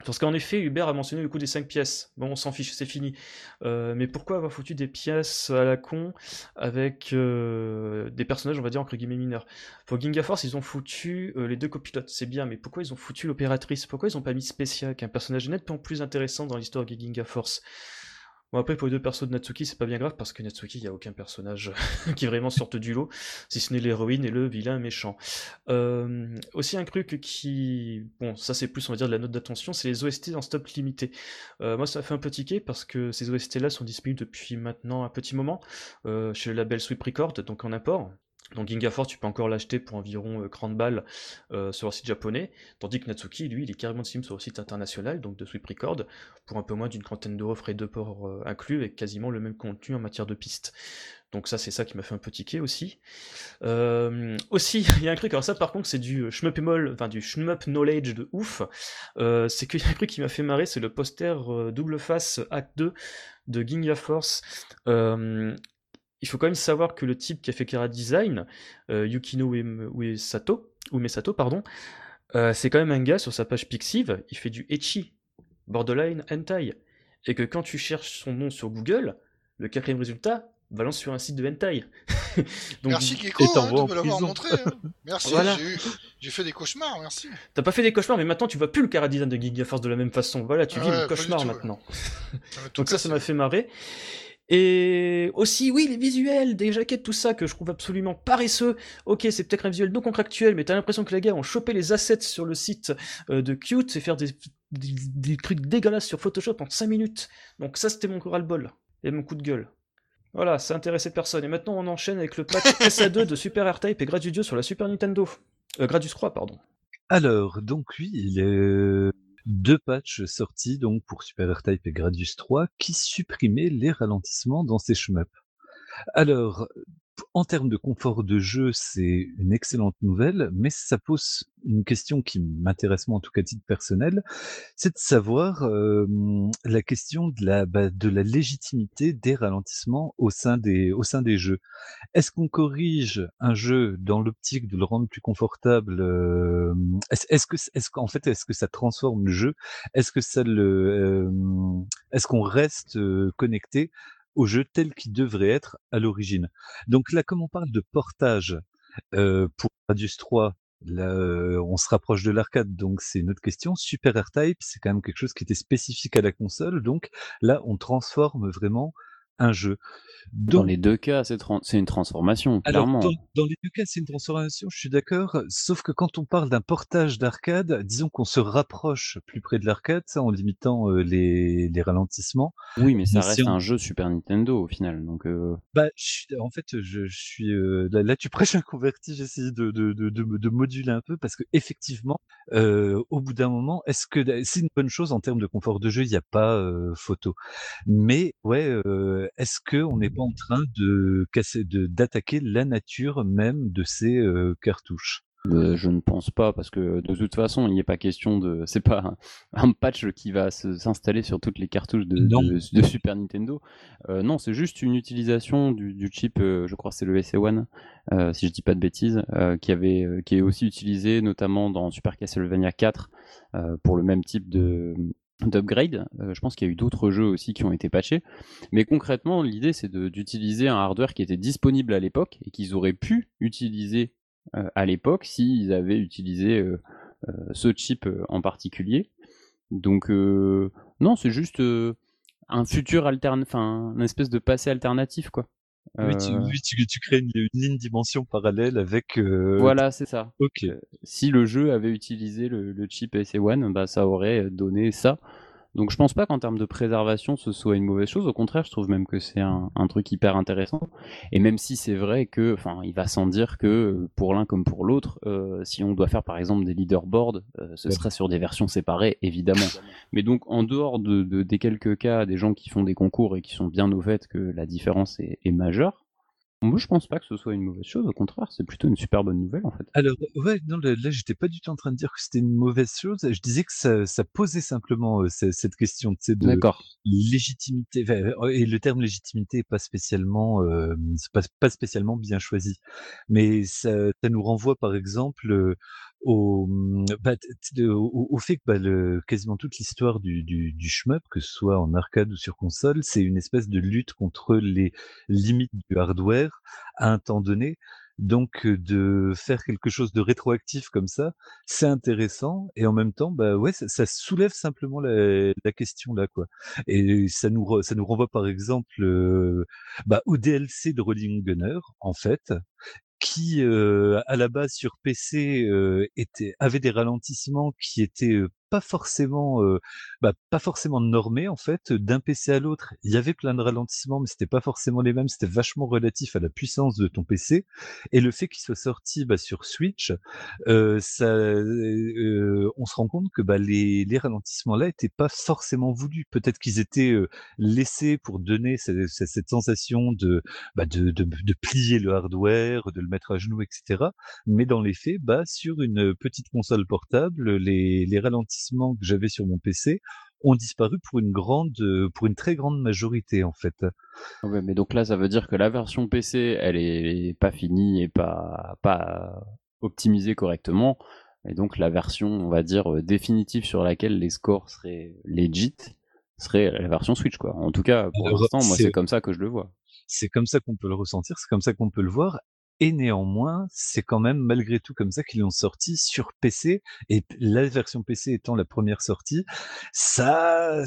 Parce qu'en effet, Hubert a mentionné le coût des 5 pièces. Bon, on s'en fiche, c'est fini. Euh, mais pourquoi avoir foutu des pièces à la con avec euh, des personnages, on va dire, entre guillemets mineurs? Pour Ginga Force, ils ont foutu euh, les deux copilotes, c'est bien, mais pourquoi ils ont foutu l'opératrice? Pourquoi ils ont pas mis Spécial, qui est un personnage nettement plus intéressant dans l'histoire de Ginga Force? Bon après pour les deux persos de Natsuki c'est pas bien grave parce que Natsuki il y a aucun personnage qui vraiment sorte du lot si ce n'est l'héroïne et le vilain méchant. Euh, aussi un truc qui bon ça c'est plus on va dire de la note d'attention c'est les OST en stop limité. Euh, moi ça fait un peu tiquer parce que ces OST là sont disponibles depuis maintenant un petit moment euh, chez le label Sweep Record donc en import. Donc Ginga Force, tu peux encore l'acheter pour environ 30 balles sur le site japonais, tandis que Natsuki, lui, il est carrément disponible sur le site international, donc de Sweep Record, pour un peu moins d'une trentaine d'euros frais de port inclus, et quasiment le même contenu en matière de pistes. Donc ça, c'est ça qui m'a fait un peu tiquer aussi. aussi, il y a un truc, alors ça par contre, c'est du shmup enfin du shmup knowledge de ouf. c'est qu'il y a un truc qui m'a fait marrer, c'est le poster double face Act 2 de Ginga Force il faut quand même savoir que le type qui a fait Kara Design, euh, Yukino Uesato, Umesato, pardon, euh, c'est quand même un gars sur sa page Pixiv, il fait du Echi, borderline hentai, et que quand tu cherches son nom sur Google, le quatrième résultat balance sur un site de hentai. Donc, merci Gecko hein, de me l'avoir montré. Hein. Merci, j'ai fait des cauchemars, merci. T'as pas fait des cauchemars, mais maintenant tu vois plus le Kara Design de Giga Force de la même façon. Voilà, tu vis le cauchemar maintenant. Donc ça, ça m'a fait marrer. Et aussi, oui, les visuels, des jaquettes, tout ça, que je trouve absolument paresseux. Ok, c'est peut-être un visuel non contractuel, mais t'as l'impression que les gars ont chopé les assets sur le site euh, de Qt et faire des, des, trucs dégueulasses sur Photoshop en 5 minutes. Donc ça, c'était mon bol et mon coup de gueule. Voilà, ça intéressait personne. Et maintenant, on enchaîne avec le patch SA2 de Super R-Type et Gradius sur la Super Nintendo. Euh, Gradius 3, pardon. Alors, donc oui, il est deux patchs sortis donc pour Super R-Type et Gradius 3 qui supprimaient les ralentissements dans ces shmups. Alors, en termes de confort de jeu, c'est une excellente nouvelle, mais ça pose une question qui m'intéresse moi en tout cas à titre personnel, c'est de savoir euh, la question de la, bah, de la légitimité des ralentissements au sein des, au sein des jeux. Est-ce qu'on corrige un jeu dans l'optique de le rendre plus confortable euh, Est-ce que, est-ce qu'en fait, est-ce que ça transforme le jeu? Est-ce que ça le, euh, est-ce qu'on reste connecté au jeu tel qu'il devrait être à l'origine. Donc là, comme on parle de portage euh, pour Radius 3, là, euh, on se rapproche de l'arcade, donc c'est une autre question. Super R-Type, c'est quand même quelque chose qui était spécifique à la console, donc là, on transforme vraiment un jeu. Dans les deux cas, c'est une transformation, clairement. Alors, dans, les deux cas, c'est une transformation, je suis d'accord. Sauf que quand on parle d'un portage d'arcade, disons qu'on se rapproche plus près de l'arcade, en limitant euh, les, les, ralentissements. Oui, mais ça reste un jeu Super Nintendo au final. Donc, euh... bah, en fait, je, je suis euh, là, tu prêches un converti. J'essaie de, de, de, de, moduler un peu parce que effectivement, au bout d'un moment, est-ce que c'est une bonne chose en termes de confort de jeu Il n'y a pas photo. Mais ouais, est-ce que on n'est en train de casser, de d'attaquer la nature même de ces cartouches? Euh, je ne pense pas parce que de toute façon il n'y a pas question de c'est pas un, patch qui va s'installer sur toutes les cartouches de, de, Super Nintendo euh, non c'est juste une utilisation du, chip euh, je crois que c'est le SE1 si je dis pas de bêtises qui avait qui est aussi utilisé notamment dans Super Castlevania 4 pour le même type de d'upgrade. Euh, je pense qu'il y a eu d'autres jeux aussi qui ont été patchés. Mais concrètement, l'idée c'est d'utiliser un hardware qui était disponible à l'époque et qu'ils auraient pu utiliser euh, à l'époque s'ils avaient utilisé euh, ce chip en particulier. Donc non, c'est juste un futur alternatif, enfin, une espèce de passé alternatif quoi. Oui, tu, tu, crées une, ligne dimension parallèle avec. Voilà, c'est ça. Ok. si le jeu avait utilisé le, le chip SE1, bah, ça aurait donné ça. Donc je pense pas qu'en termes de préservation ce soit une mauvaise chose. Au contraire, je trouve même que c'est un, truc hyper intéressant. Et même si c'est vrai que, enfin, il va sans dire que pour l'un comme pour l'autre, euh, si on doit faire par exemple des leaderboards, euh, ce serait sur des versions séparées, évidemment. Mais donc en dehors de, des quelques cas, des gens qui font des concours et qui sont bien au fait que la différence est majeure, moi, je pense pas que ce soit une mauvaise chose. Au contraire, c'est plutôt une super bonne nouvelle, en fait. Alors, ouais, non, là, j'étais pas du tout en train de dire que c'était une mauvaise chose. Je disais que ça, ça posait simplement euh, cette question de légitimité. Et le terme légitimité est pas spécialement, euh, pas, pas, spécialement bien choisi. Mais ça, ça nous renvoie, par exemple, euh, au, mmh, bah, au, au, fait que bah, le, quasiment toute l'histoire du, du, du shmup, que ce soit en arcade ou sur console, c'est une espèce de lutte contre les limites du hardware à un temps donné. Donc de faire quelque chose de rétroactif comme ça, c'est intéressant et en même temps, bah ouais, ça, ça soulève simplement la, la, question là quoi. Et ça nous ça nous renvoie par exemple bah, au DLC de Rolling Gunner en fait, qui euh, à la base sur PC euh, avait des ralentissements qui étaient euh, pas forcément, bah, pas forcément normé en fait. D'un PC à l'autre, il y avait plein de ralentissements, mais c'était pas forcément les mêmes. C'était vachement relatif à la puissance de ton PC. Et le fait qu'il soit sorti bah, sur Switch, ça, on se rend compte que bah, les, les ralentissements-là étaient pas forcément voulus. Peut-être qu'ils étaient laissés pour donner cette, sensation de, plier le hardware, de le mettre à genoux, etc. Mais dans les faits, sur une petite console portable, les ralentissements que j'avais sur mon PC ont disparu pour une grande, euh, pour une très grande majorité en fait. Ouais, mais donc là, ça veut dire que la version PC, elle est pas finie et pas pas optimisée correctement, et donc la version, on va dire euh, définitive sur laquelle les scores seraient legit, serait la version Switch quoi. En tout cas, pour l'instant, moi, c'est comme ça que je le vois. C'est comme ça qu'on peut le ressentir, c'est comme ça qu'on peut le voir. Et néanmoins, c'est quand même malgré tout comme ça qu'ils l'ont sorti sur PC. Et la version PC étant la première sortie, ça,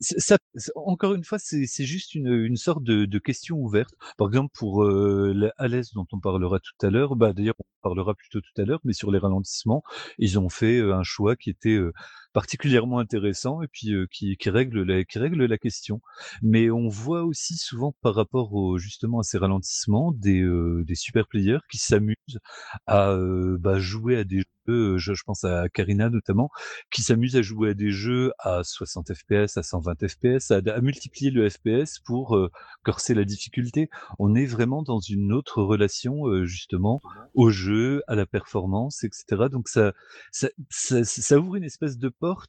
ça, encore une fois, c'est juste une, une sorte de, de, question ouverte. Par exemple, pour euh, l'Alès dont on parlera tout à l'heure, bah d'ailleurs on parlera plutôt tout à l'heure, mais sur les ralentissements, ils ont fait euh, un choix qui était euh, particulièrement intéressant et puis qui, qui, règle la, qui règle la question. Mais on voit aussi souvent par rapport au, justement à ces ralentissements des, des super players qui s'amusent à bah, jouer à des je, je, pense à Karina notamment, qui s'amusent à jouer à des jeux à 60 fps, à 120 fps, à, à multiplier le fps pour corser la difficulté. On est vraiment dans une autre relation justement au jeu, à la performance, etc. Donc ça, ça, ça, ça ouvre une espèce de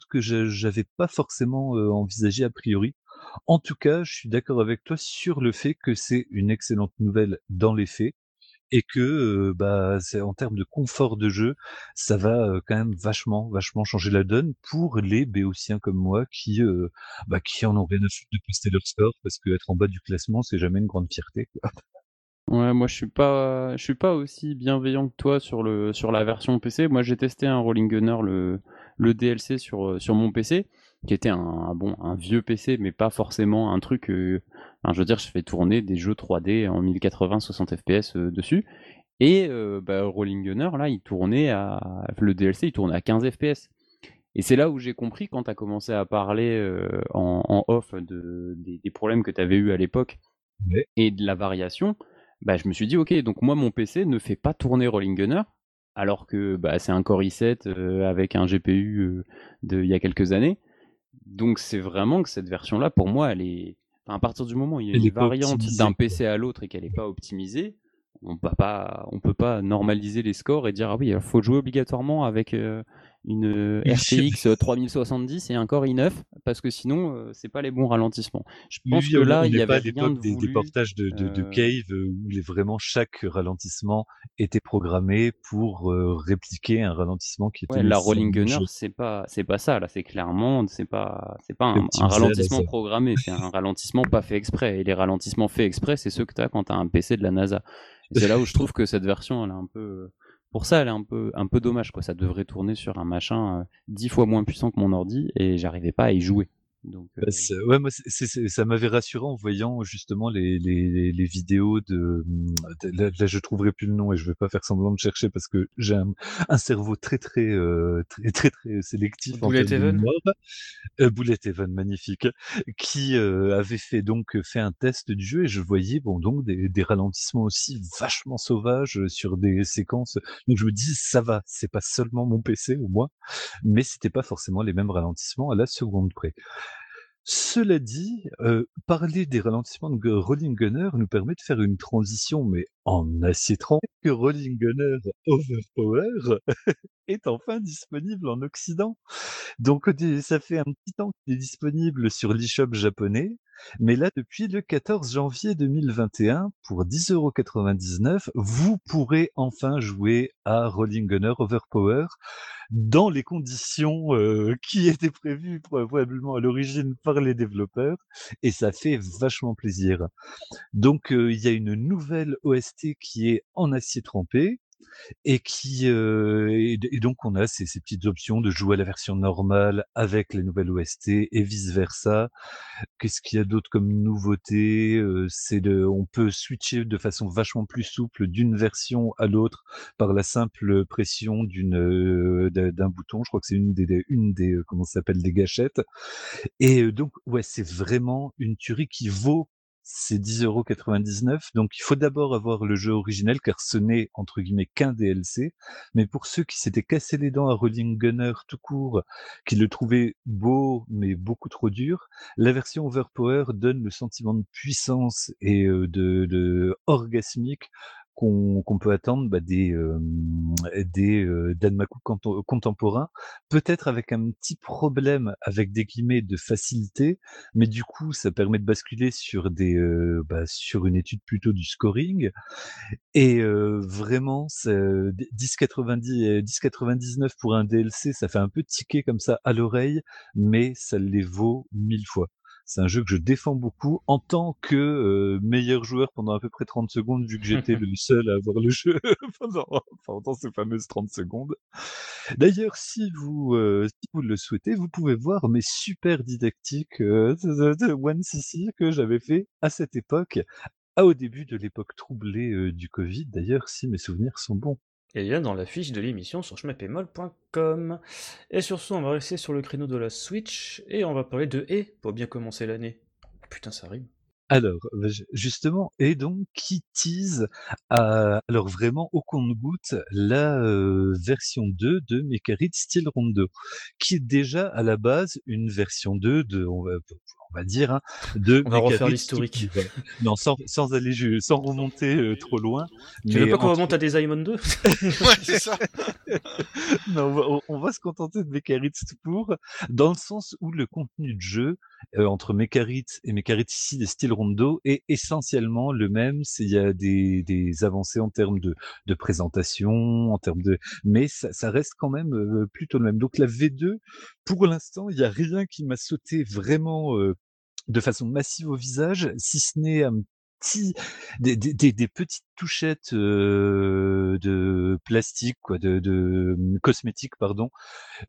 que je n'avais pas forcément euh, envisagé a priori. En tout cas, je suis d'accord avec toi sur le fait que c'est une excellente nouvelle dans les faits et que bah en termes de confort de jeu, ça va quand même vachement changer la donne pour les béotiens comme moi qui bah qui en ont rien à foutre de poster leur score parce que être en bas du classement c'est jamais une grande fierté. Ouais, moi je suis pas suis pas aussi bienveillant que toi sur la version PC. Moi j'ai testé un Rolling Gunner le DLC sur mon PC, qui était un, bon, un vieux PC, mais pas forcément un truc. Euh, je veux dire, je fais tourner des jeux 3D en 1080 60 FPS dessus. Et euh, bah, Rolling Gunner, là, il tournait à. Le DLC, il tournait à 15 FPS. Et c'est là où j'ai compris, quand tu as commencé à parler en, off de, des, problèmes que tu avais eu à l'époque et de la variation, bah, je me suis dit, ok, donc moi, mon PC ne fait pas tourner Rolling Gunner, alors que bah, c'est un Core i7 euh, avec un GPU euh, de il y a quelques années. Donc c'est vraiment que cette version-là, pour moi, elle est. à partir du moment où il y a une variante d'un PC à l'autre et qu'elle n'est pas optimisée, on peut pas, on peut pas normaliser les scores et dire ah oui, il faut jouer obligatoirement avec. Euh, une RTX 3070 et un Core i9 parce que sinon euh, c'est pas les bons ralentissements. Je pense que là il y avait rien de des, des, portages de, de, de Cave où les, vraiment chaque ralentissement était programmé pour répliquer un ralentissement qui était ouais, la Rolling Gunner c'est pas c'est pas ça là c'est clairement c'est pas c'est pas un, un ralentissement programmé c'est un ralentissement pas fait exprès et les ralentissements faits exprès c'est ceux que tu as quand tu as un PC de la NASA. c'est là où je trouve que cette version elle est un peu pour ça, elle est un peu, dommage. Quoi. Ça devrait tourner sur un machin euh, dix fois moins puissant que mon ordi et j'arrivais pas à y jouer. Donc, bah, euh... ouais, moi, ça m'avait rassuré en voyant justement les, les, les vidéos de, là, là, je trouverai plus le nom et je vais pas faire semblant de chercher parce que j'ai un, un, cerveau très très euh, très très très sélectif. Bullet Even. Euh, Bullet Even, magnifique, qui euh, avait fait donc fait un test du jeu et je voyais bon donc des, des ralentissements aussi vachement sauvages sur des séquences. Donc je me dis ça va, c'est pas seulement mon PC au moins, mais c'était pas forcément les mêmes ralentissements à la seconde près. Cela dit, euh, parler des ralentissements de Rolling Gunner nous permet de faire une transition, mais en acier que Rolling Gunner Overpower est enfin disponible en Occident. Donc ça fait un petit temps qu'il est disponible sur l'eShop japonais, mais là depuis le 14 janvier 2021, pour 10,99€, vous pourrez enfin jouer à Rolling Gunner Overpower dans les conditions euh, qui étaient prévues probablement à l'origine par les développeurs, et ça fait vachement plaisir. Donc euh, il y a une nouvelle OST qui est en acier trempé, et qui euh, et, donc on a ces, petites options de jouer à la version normale avec les nouvelles OST et vice versa. Qu'est-ce qu'il y a d'autre comme nouveauté euh, C'est de, on peut switcher de façon vachement plus souple d'une version à l'autre par la simple pression d'une euh, d'un bouton. Je crois que c'est une des, une des comment ça s'appelle des gâchettes. Et donc ouais, c'est vraiment une tuerie qui vaut c'est 10,99€. Donc il faut d'abord avoir le jeu originel car ce n'est entre guillemets qu'un DLC. Mais pour ceux qui s'étaient cassés les dents à Rolling Gunner tout court, qui le trouvaient beau mais beaucoup trop dur, la version Overpower donne le sentiment de puissance et euh, de, de orgasmique qu'on peut attendre bah, des, euh, des euh, contemporains, peut-être avec un petit problème avec des guillemets de facilité, mais du coup ça permet de basculer sur des euh, bah, sur une étude plutôt du scoring et euh, vraiment 10,90 10,99 pour un DLC, ça fait un peu tiquer comme ça à l'oreille, mais ça les vaut mille fois. C'est un jeu que je défends beaucoup en tant que euh, meilleur joueur pendant à peu près 30 secondes, vu que j'étais le seul à avoir le jeu pendant, pendant ces fameuses 30 secondes. D'ailleurs, si vous, euh, si vous le souhaitez, vous pouvez voir mes super didactiques euh, de One CC que j'avais fait à cette époque, à, au début de l'époque troublée euh, du Covid, d'ailleurs, si mes souvenirs sont bons. Et a dans la fiche de l'émission sur schmepémol.com. Et sur ce, on va rester sur le créneau de la Switch et on va parler de E pour bien commencer l'année. Putain, ça rime. Alors, bah, justement, et donc qui tease, à, alors vraiment au compte-goutte, la euh, version 2 de Mekarit Steel Rondo, qui est déjà à la base une version 2 de, on va, on va dire, hein, de On va refaire l'historique. Non, sans, sans aller, ju- sans remonter euh, trop loin. Tu veux mais pas qu'on entre- remonte à Desaimon 2 ouais, c'est ça. non, on va, on- on va se contenter de Mekarit tout court, dans le sens où le contenu de jeu euh, entre Mekarit et Mekarit ici des styles Rondo est essentiellement le même. Il y a des, des avancées en termes de, de présentation, en termes de, mais ça, reste quand même euh, plutôt le même. Donc la V2, pour l'instant, il n'y a rien qui m'a sauté vraiment euh, de façon massive au visage, si ce n'est un petit, des, des, des, des petites touchettes de plastique, quoi, de, de cosmétiques, pardon,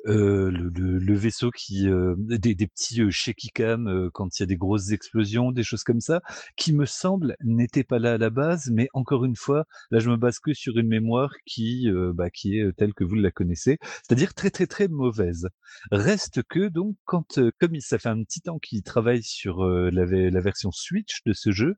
euh, le, vaisseau qui, des, des petits shaky cam quand il y a des grosses explosions, des choses comme ça, qui me semble n'étaient pas là à la base, mais encore une fois, là je me base que sur une mémoire qui, bah, qui est telle que vous la connaissez, c'est-à-dire très très très mauvaise. Reste que donc quand, comme ça fait un petit temps qu'il travaille sur la, la version Switch de ce jeu,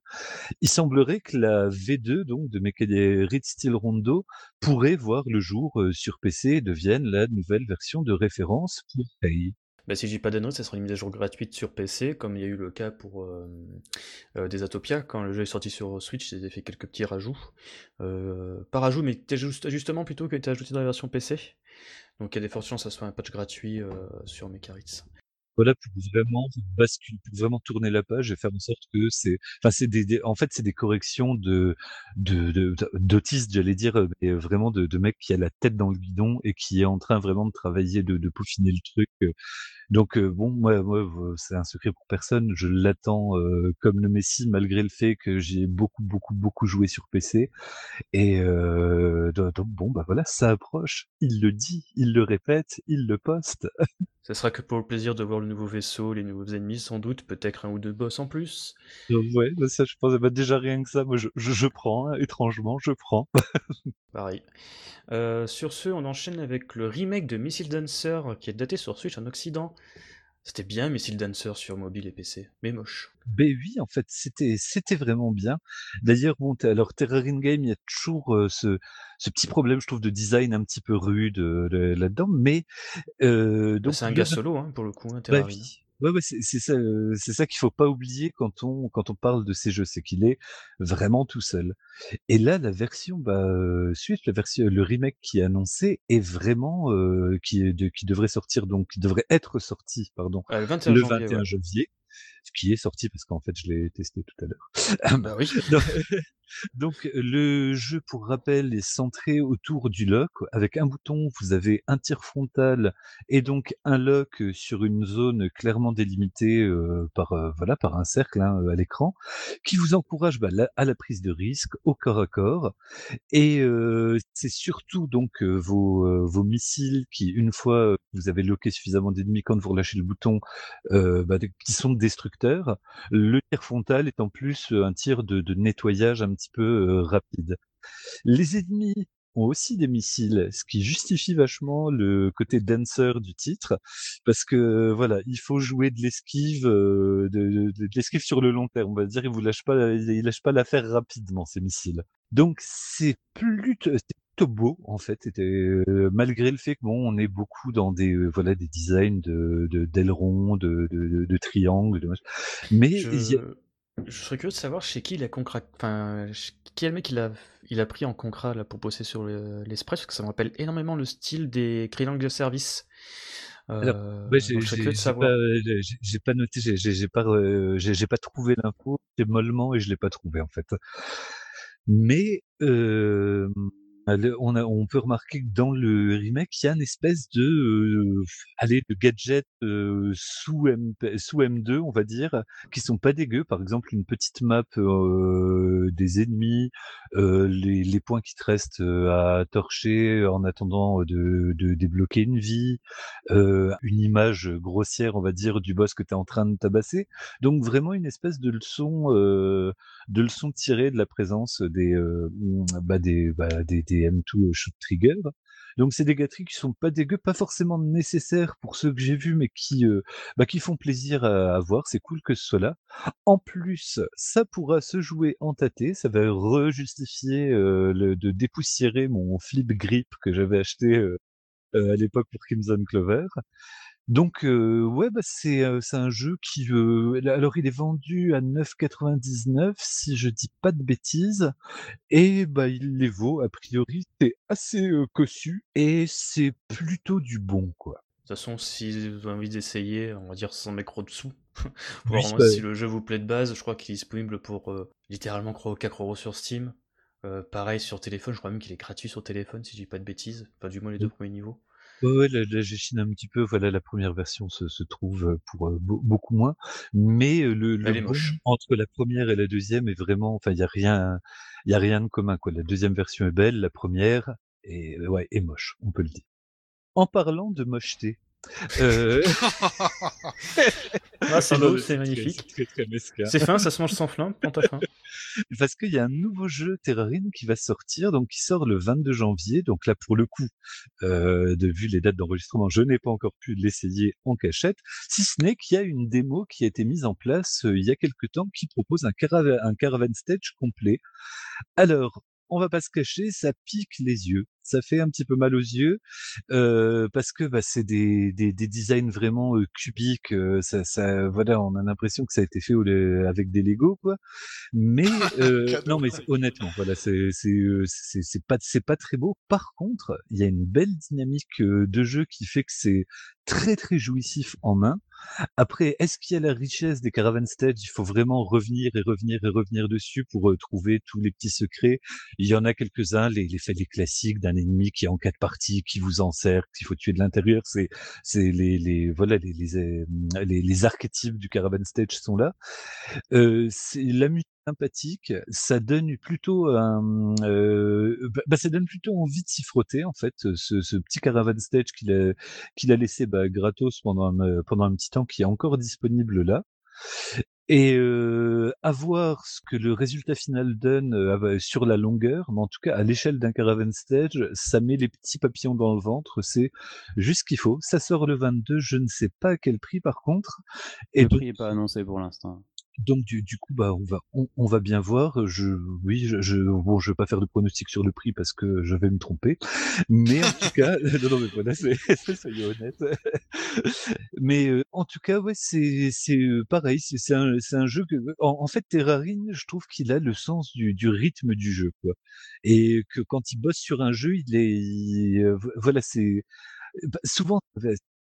il semblerait que la V2 donc de Mecharit Steel Rondo pourrait voir le jour euh, sur PC et devienne la nouvelle version de référence pour Hey. Bah, si je dis pas d'anneau, ça sera une mise à jour gratuite sur PC, comme il y a eu le cas pour euh, euh, Desatopia. Quand le jeu est sorti sur Switch, ils avaient fait quelques petits rajouts. Pas rajouts, mais justement plutôt que été ajouté dans la version PC. Donc il y a des fortes chances que ça soit un patch gratuit sur Mekaritz voilà pour vraiment basculer, pour vraiment tourner la page et faire en sorte que c'est, enfin c'est des, en fait c'est des corrections de de d'autistes, j'allais dire, mais vraiment de, de mecs qui a la tête dans le guidon et qui est en train vraiment de travailler, de, de peaufiner le truc. Donc bon, moi, moi c'est un secret pour personne, je l'attends comme le Messi malgré le fait que j'ai beaucoup beaucoup beaucoup joué sur PC et donc bon bah voilà, ça approche, il le dit, il le répète, il le poste. Ce sera que pour le plaisir de voir le nouveau vaisseau, les nouveaux ennemis sans doute, peut-être un ou deux boss en plus. Euh, ouais, bah, ça je pense, bah, déjà rien que ça, moi je, je, prends, hein, étrangement, je prends. Pareil. Euh, sur ce, on enchaîne avec le remake de Missile Dancer qui est daté sur Switch en Occident. C'était bien Missile Dancer sur mobile et PC, mais moche. Ben oui, en fait, c'était c'était vraiment bien. D'ailleurs, bon, alors Terror in Game, il y a toujours euh, ce, ce petit problème, je trouve, de design un petit peu rude euh, là-dedans, mais euh, bah, donc c'est un gars solo hein, pour le coup, hein, bah Ouais, ouais, c'est ça, c'est ça qu'il faut pas oublier quand on quand on parle de ces jeux, c'est qu'il est vraiment tout seul. Et là, la version, bah, suite, la version, le remake qui est annoncé est vraiment qui est de, qui devrait sortir donc, qui devrait être sorti, pardon, le 21 le janvier. 21 janvier qui est sorti parce qu'en fait je l'ai testé tout à l'heure. bah oui. Donc le jeu, pour rappel, est centré autour du lock. Avec un bouton, vous avez un tir frontal et donc un lock sur une zone clairement délimitée euh, par euh, voilà par un cercle hein, à l'écran, qui vous encourage bah, à la prise de risque au corps à corps. Et euh, c'est surtout donc vos, vos missiles qui, une fois vous avez locké suffisamment d'ennemis quand vous relâchez le bouton, bah, qui sont destructeurs. Le tir frontal est en plus un tir de, nettoyage un petit peu rapide. Les ennemis ont aussi des missiles, ce qui justifie vachement le côté dancer du titre, parce que voilà, il faut jouer de l'esquive, de, de, l'esquive sur le long terme. On va dire, ils vous lâchent pas, ils lâchent pas l'affaire rapidement ces missiles. Donc c'est plutôt, plutôt beau en fait. C'était malgré le fait que bon, on est beaucoup dans des voilà des designs de d'ailerons, de, de, de, triangles, mais je serais curieux de savoir chez qui il a concra... enfin, quel mec il a, il a pris en concret là, pour bosser sur l'Express, parce que ça me rappelle énormément le style des Triangle Service. Euh, j'ai pas, noté, j'ai pas, j'ai pas trouvé l'info, c'est mollement et je l'ai pas trouvé en fait. Mais euh, on, a, on peut remarquer que dans le remake, il y a une espèce de, euh, de gadget euh, sous, M, sous M2, on va dire, qui sont pas dégueux. Par exemple, une petite map euh, des ennemis, les, les, points qui te restent à torcher en attendant de, débloquer une vie, une image grossière, on va dire, du boss que tu es en train de tabasser. Donc vraiment une espèce de leçon, tirée de la présence des, bah, des, bah, M2 Shoot Trigger. Donc c'est des gâteries qui sont pas dégueux, pas forcément nécessaires pour ceux que j'ai vus, mais qui, euh, bah, qui font plaisir à, voir. C'est cool que ce soit là. En plus, ça pourra se jouer en tâté. Ça va rejustifier euh, le, de dépoussiérer mon flip grip que j'avais acheté euh, à l'époque pour Crimson Clover. Donc ouais, bah, c'est, c'est un jeu qui, alors il est vendu à 9,99 si je dis pas de bêtises et bah, il les vaut a priori. C'est assez, cossu et c'est plutôt du bon, quoi. De toute façon, si vous avez envie d'essayer, on va dire sans mettre dessous, pour voir si le jeu vous plaît de base, je crois qu'il est disponible pour, littéralement 4 euros sur Steam. pareil sur téléphone, je crois même qu'il est gratuit sur téléphone si je dis pas de bêtises, enfin du moins les deux mmh. premiers niveaux. Ouais, ouais, là, là j'échine un petit peu. Voilà, la première version se, se trouve pour beaucoup moins, mais le, le entre la première et la deuxième est vraiment, enfin, il y a rien, il y a rien de commun quoi. La deuxième version est belle, la première est, ouais, est moche, on peut le dire. En parlant de mocheté, euh... ah, c'est beau, c'est magnifique. C'est fin, ça se mange sans flingue, prends ta fin. Parce qu'il y a un nouveau jeu Terrarine qui va sortir, donc qui sort le 22 janvier. Donc là, pour le coup, euh, de vu les dates d'enregistrement, je n'ai pas encore pu l'essayer en cachette. Si ce n'est qu'il y a une démo qui a été mise en place euh, il y a quelque temps qui propose un, caravan, un caravan stage complet. Alors, on va pas se cacher, ça pique les yeux. Ça fait un petit peu mal aux yeux euh, parce que bah, c'est des, des, des designs vraiment euh, cubiques. euh, ça, ça, voilà, on a l'impression que ça a été fait avec des Lego, quoi. Mais euh, non, mais honnêtement, voilà, c'est c'est pas c'est pas très beau. Par contre, il y a une belle dynamique de jeu qui fait que c'est très très jouissif en main. Après, est-ce qu'il y a la richesse des Caravan Stage? Il faut vraiment revenir et revenir et revenir dessus pour euh, trouver tous les petits secrets. Il y en a quelques-uns, les, les, les classiques d'un ennemi qui est en quatre parties, qui vous encercle, qu'il faut tuer de l'intérieur. C'est, c'est les, les, voilà, les, les, euh, les, les archétypes du Caravan Stage sont là. Euh, c'est la sympathique, ça donne plutôt un, euh, bah, ça donne plutôt envie de s'y frotter en fait. Ce, ce petit caravan stage qu'il a, qu'il a laissé bah, gratos pendant un, pendant un petit temps, qui est encore disponible là. Et euh, à voir ce que le résultat final donne euh, sur la longueur, mais en tout cas à l'échelle d'un caravan stage, ça met les petits papillons dans le ventre, c'est juste ce qu'il faut. Ça sort le 22, je ne sais pas à quel prix par contre. Et le prix n'est pas annoncé pour l'instant donc du, coup bah on va bien voir. Je oui je, je bon je vais pas faire de pronostic sur le prix parce que je vais me tromper. Mais en tout cas mais c'est euh, en tout cas c'est c'est pareil c'est un jeu en, fait Terrarine je trouve qu'il a le sens du, rythme du jeu et que quand il bosse sur un jeu il est il, voilà c'est bah, souvent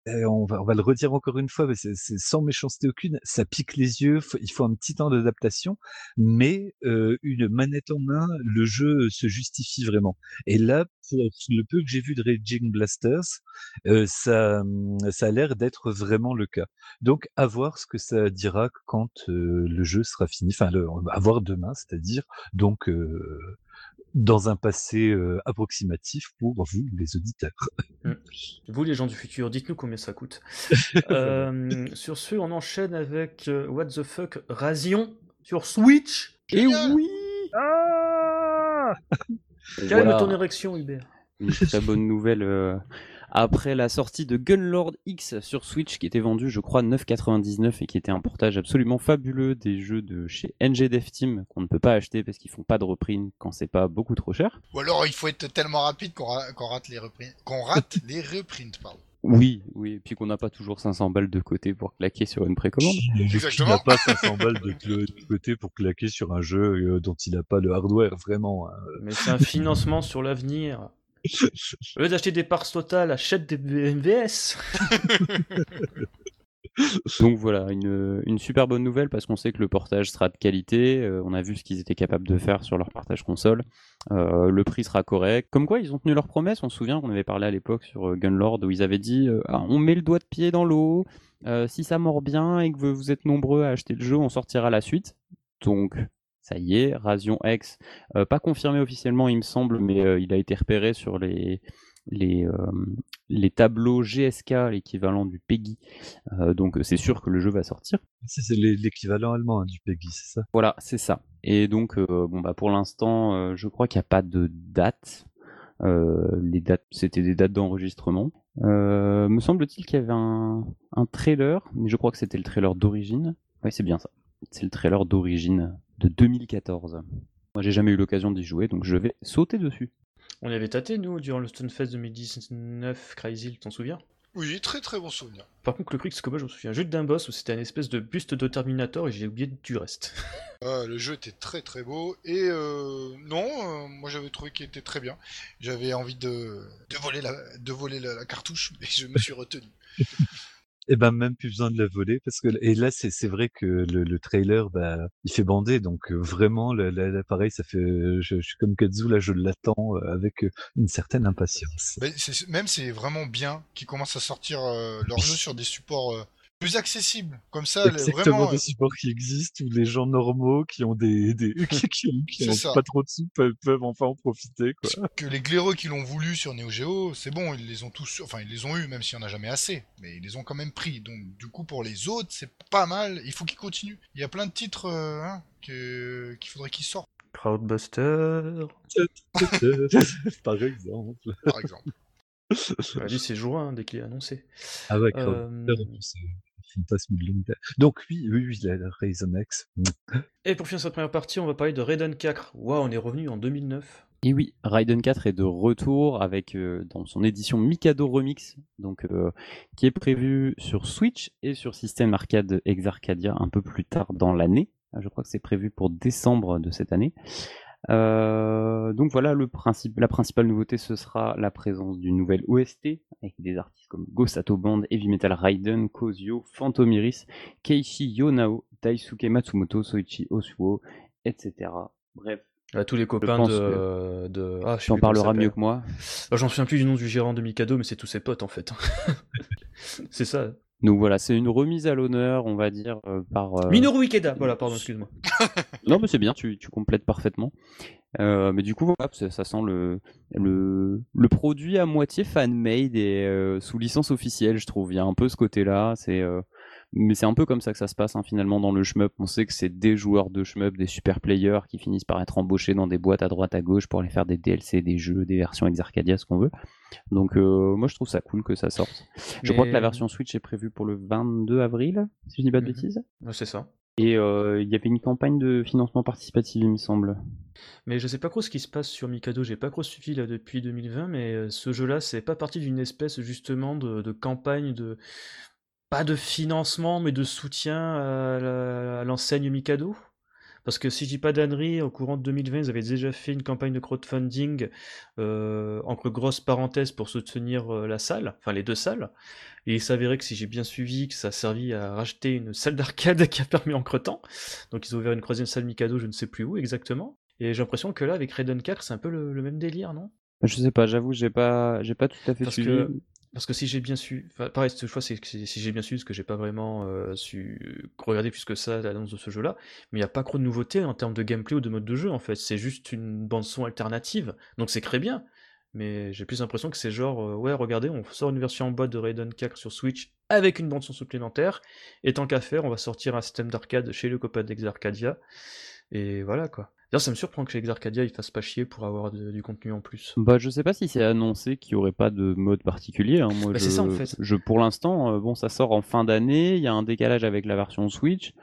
on va, le redire encore une fois, mais c'est sans méchanceté aucune, ça pique les yeux, il faut un petit temps d'adaptation, mais une manette en main, le jeu se justifie vraiment. Et là, pour le peu que j'ai vu de Raging Blasters, euh, ça, a l'air d'être vraiment le cas. Donc, à voir ce que ça dira quand le jeu sera fini, enfin, à voir demain, c'est-à-dire, donc, dans un passé euh, approximatif pour vous, les auditeurs. Mmh. Vous, les gens du futur, dites-nous combien ça coûte. euh, sur ce, on enchaîne avec euh, What the fuck Razion sur Switch. Et oui ah Calme voilà. ton érection, Hubert. Une très bonne nouvelle. Après la sortie de Gunlord X sur Switch qui était vendu je crois 9,99 et qui était un portage absolument fabuleux des jeux de chez NG Dev Team qu'on ne peut pas acheter parce qu'ils font pas de reprint quand c'est pas beaucoup trop cher. Ou alors il faut être tellement rapide qu'on ra qu rate les reprints. Qu'on rate les reprints, pardon. Oui, oui, et puis qu'on n'a pas toujours 500 balles de côté pour claquer sur une précommande. Exactement. Il n'a pas 500 balles de, côté pour claquer sur un jeu euh, dont il n'a pas le hardware, vraiment. Hein. Mais c'est un financement sur l'avenir. Au lieu d'acheter des parts totales, achète des MVS. Donc voilà, une, une, super bonne nouvelle parce qu'on sait que le portage sera de qualité. Euh, on a vu ce qu'ils étaient capables de faire sur leur partage console. Euh, le prix sera correct. Comme quoi, ils ont tenu leur promesse. On se souvient qu'on avait parlé à l'époque sur euh, Gunlord où ils avaient dit ah, on met le doigt de pied dans l'eau. si ça mord bien et que vous êtes nombreux à acheter le jeu, on sortira la suite. Donc ça y est, Rasion X, euh, pas confirmé officiellement il me semble, mais euh, il a été repéré sur les, les, euh, les tableaux GSK, l'équivalent du PEGI. donc c'est sûr que le jeu va sortir. C'est l'équivalent allemand hein, du PEGI, c'est ça? Voilà, c'est ça. Et donc bon bah pour l'instant, je crois qu'il n'y a pas de date. les dates, c'était des dates d'enregistrement. me semble-t-il qu'il y avait un, un trailer, mais je crois que c'était le trailer d'origine. Oui, c'est bien ça. C'est le trailer d'origine de 2014. Moi, j'ai jamais eu l'occasion d'y jouer, donc je vais sauter dessus. On y avait tâté, nous, durant le Stunfest 2019, Crazy, t'en souviens? Oui, très très bon souvenir. Par contre, le truc, c'est que moi, je me souviens juste d'un boss où c'était un espèce de buste de Terminator et j'ai oublié du reste. euh, le jeu était très très beau et euh, non, euh, moi j'avais trouvé qu'il était très bien. J'avais envie de, de voler, la, de voler la, la cartouche, mais je me suis retenu. Et ben même plus besoin de la voler parce que et là c'est c'est vrai que le, le, trailer bah il fait bander donc euh, vraiment l'appareil ça fait je, je, suis comme Katsu là je l'attends euh, avec une certaine impatience. Mais même c'est vraiment bien qu'ils commencent à sortir euh, leurs jeux sur des supports euh, plus accessible. Comme ça, Exactement vraiment. des supports qui existent où les gens normaux qui ont des, des qui, qui ont, qui ont pas trop de sous peuvent, peuvent, enfin en profiter quoi. Que les glaireux qui l'ont voulu sur Neo Geo, c'est bon, ils les ont tous, enfin ils les ont eu même s'il y en a jamais assez, mais ils les ont quand même pris. Donc du coup pour les autres c'est pas mal. Il faut qu'ils continuent. Il y a plein de titres euh, hein, qu'il qu faudrait qu'ils sortent. Crowdbuster. Par exemple. Par exemple. Bah, lui, c'est juin dès qu'il est annoncé. Ah ouais, euh... c'est fantasme de l'univers. Donc oui, oui, oui, la, Ryzen X. Et pour finir cette première partie, on va parler de Raiden 4. Waouh, on est revenu en 2009. Et oui, Raiden 4 est de retour avec euh, dans son édition Mikado Remix, donc euh, qui est prévu sur Switch et sur système arcade Exarcadia un peu plus tard dans l'année. Je crois que c'est prévu pour décembre de cette année. Euh, donc voilà, le principe, la principale nouveauté, ce sera la présence d'une nouvelle OST avec des artistes comme Gosato Band, Heavy Metal Raiden, Kozio, Phantom Iris, Keishi Yonao, Daisuke Matsumoto, Soichi Osuo, etc. Bref, à tous les copains de, de... Ah, je en parleras mieux que moi. Bah, J'en souviens plus du nom du gérant de Mikado, mais c'est tous ses potes en fait. c'est ça. Donc voilà, c'est une remise à l'honneur, on va dire, euh, par. euh, Minoru Ikeda, voilà, pardon, excuse-moi. Non, mais c'est bien, tu, tu complètes parfaitement. Euh, mais du coup, voilà, ça, ça sent le, le, le produit à moitié fan-made et sous licence officielle, je trouve. Il y a un peu ce côté-là. C'est, mais c'est un peu comme ça que ça se passe hein, finalement dans le shmup. On sait que c'est des joueurs de shmup, des super players qui finissent par être embauchés dans des boîtes à droite à gauche pour aller faire des DLC, des jeux, des versions Exarcadia, ce qu'on veut. Donc euh, moi, je trouve ça cool que ça sorte. Je crois que la version Switch est prévue pour le 22 avril, si je dis pas de Mhm. bêtises. C'est ça. Et euh, il y avait une campagne de financement participatif, il me semble. Mais je sais pas trop ce qui se passe sur Mikado, j'ai pas trop suivi là depuis 2020, mais euh, ce jeu-là, c'est pas partie d'une espèce justement de, de campagne de. Pas de financement, mais de soutien à l'enseigne Mikado? Parce que si je dis pas d'ânerie, au courant de 2020, ils avaient déjà fait une campagne de crowdfunding, euh, entre grosses parenthèses, pour soutenir euh, la salle, enfin les deux salles. Et il s'avérait que si j'ai bien suivi, que ça a servi à racheter une salle d'arcade qui a permis entre-temps. Donc ils ont ouvert une troisième salle Mikado, je ne sais plus où exactement. Et j'ai l'impression que là, avec Raiden 4, c'est un peu le, le même délire, non? Je sais pas, j'avoue, j'ai pas, j'ai pas tout à fait Parce suivi. que, parce que si j'ai bien su, pareil, cette fois, c'est si j'ai bien su, parce que j'ai pas vraiment euh, su regarder plus que ça l'annonce de ce jeu-là, mais il n'y a pas trop de nouveautés en termes de gameplay ou de mode de jeu, en fait. C'est juste une bande-son alternative, donc c'est très bien. Mais j'ai plus l'impression que c'est genre, euh, ouais, regardez, on sort une version en boîte de Raiden 4 sur Switch avec une bande-son supplémentaire, et tant qu'à faire, on va sortir un système d'arcade chez le copain d'Exarcadia, et voilà, quoi. D'ailleurs, ça me surprend que chez Exarcadia, ils fassent pas chier pour avoir de- du contenu en plus. Bah, je sais pas si c'est annoncé qu'il y aurait pas de mode particulier. hein. Moi, Bah, je, c'est ça, en fait. je, pour l'instant, euh, bon, ça sort en fin d'année. Il y a un décalage avec la version Switch,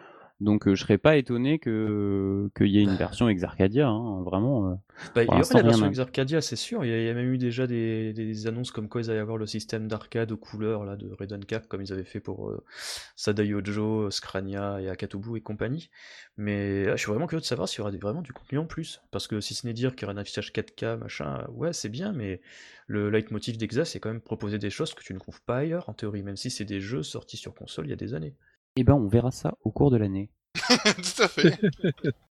donc euh, je serais pas étonné que qu'il y ait une version Exarcadia. Hein, vraiment. euh. Bah, il y l'instant, la version Exarcadia, c'est sûr. Il y, a, il y a même eu déjà des, des annonces comme quoi ils allaient avoir le système d'arcade aux couleurs là, de Raiden 4, comme ils avaient fait pour euh, Sadayojo, Scrania et Akatubu et compagnie. Mais là, je suis vraiment curieux de savoir s'il y aura des- vraiment du contenu en plus. Parce que si ce n'est dire qu'il y aura un affichage 4K, machin, ouais, c'est bien, mais le leitmotiv d'Exa, c'est quand même proposer des choses que tu ne trouves pas ailleurs, en théorie, même si c'est des jeux sortis sur console il y a des années. Eh ben, on verra ça au cours de l'année. Tout à fait.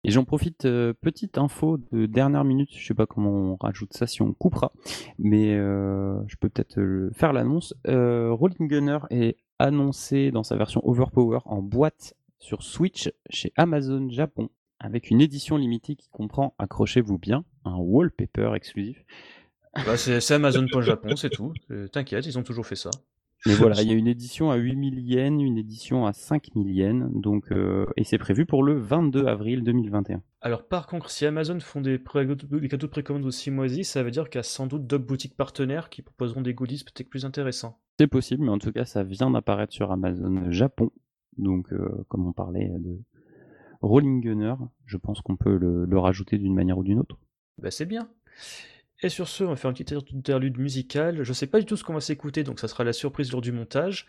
Et j'en profite, euh, petite info de dernière minute, je sais pas comment on rajoute ça si on coupera, mais euh, je peux peut-être euh, faire l'annonce. Euh, Rolling Gunner est annoncé dans sa version Overpower en boîte sur Switch chez Amazon Japon, avec une édition limitée qui comprend, accrochez-vous bien, un wallpaper exclusif. Bah, c'est Amazon.Japon, c'est tout. T'inquiète, ils ont toujours fait ça. Mais voilà, il y a une édition à 8000 yens, une édition à 5000 yens, donc, euh, et c'est prévu pour le 22 avril 2021. Alors par contre, si Amazon font des, pré- des cadeaux de précommande aussi moisis, ça veut dire qu'il y a sans doute d'autres boutiques partenaires qui proposeront des goodies peut-être plus intéressants. C'est possible, mais en tout cas, ça vient d'apparaître sur Amazon Japon. Donc, euh, comme on parlait de Rolling Gunner, je pense qu'on peut le, le rajouter d'une manière ou d'une autre. Bah c'est bien. Et sur ce, on va faire une petite interlude musicale. Je sais pas du tout ce qu'on va s'écouter, donc ça sera la surprise lors du montage.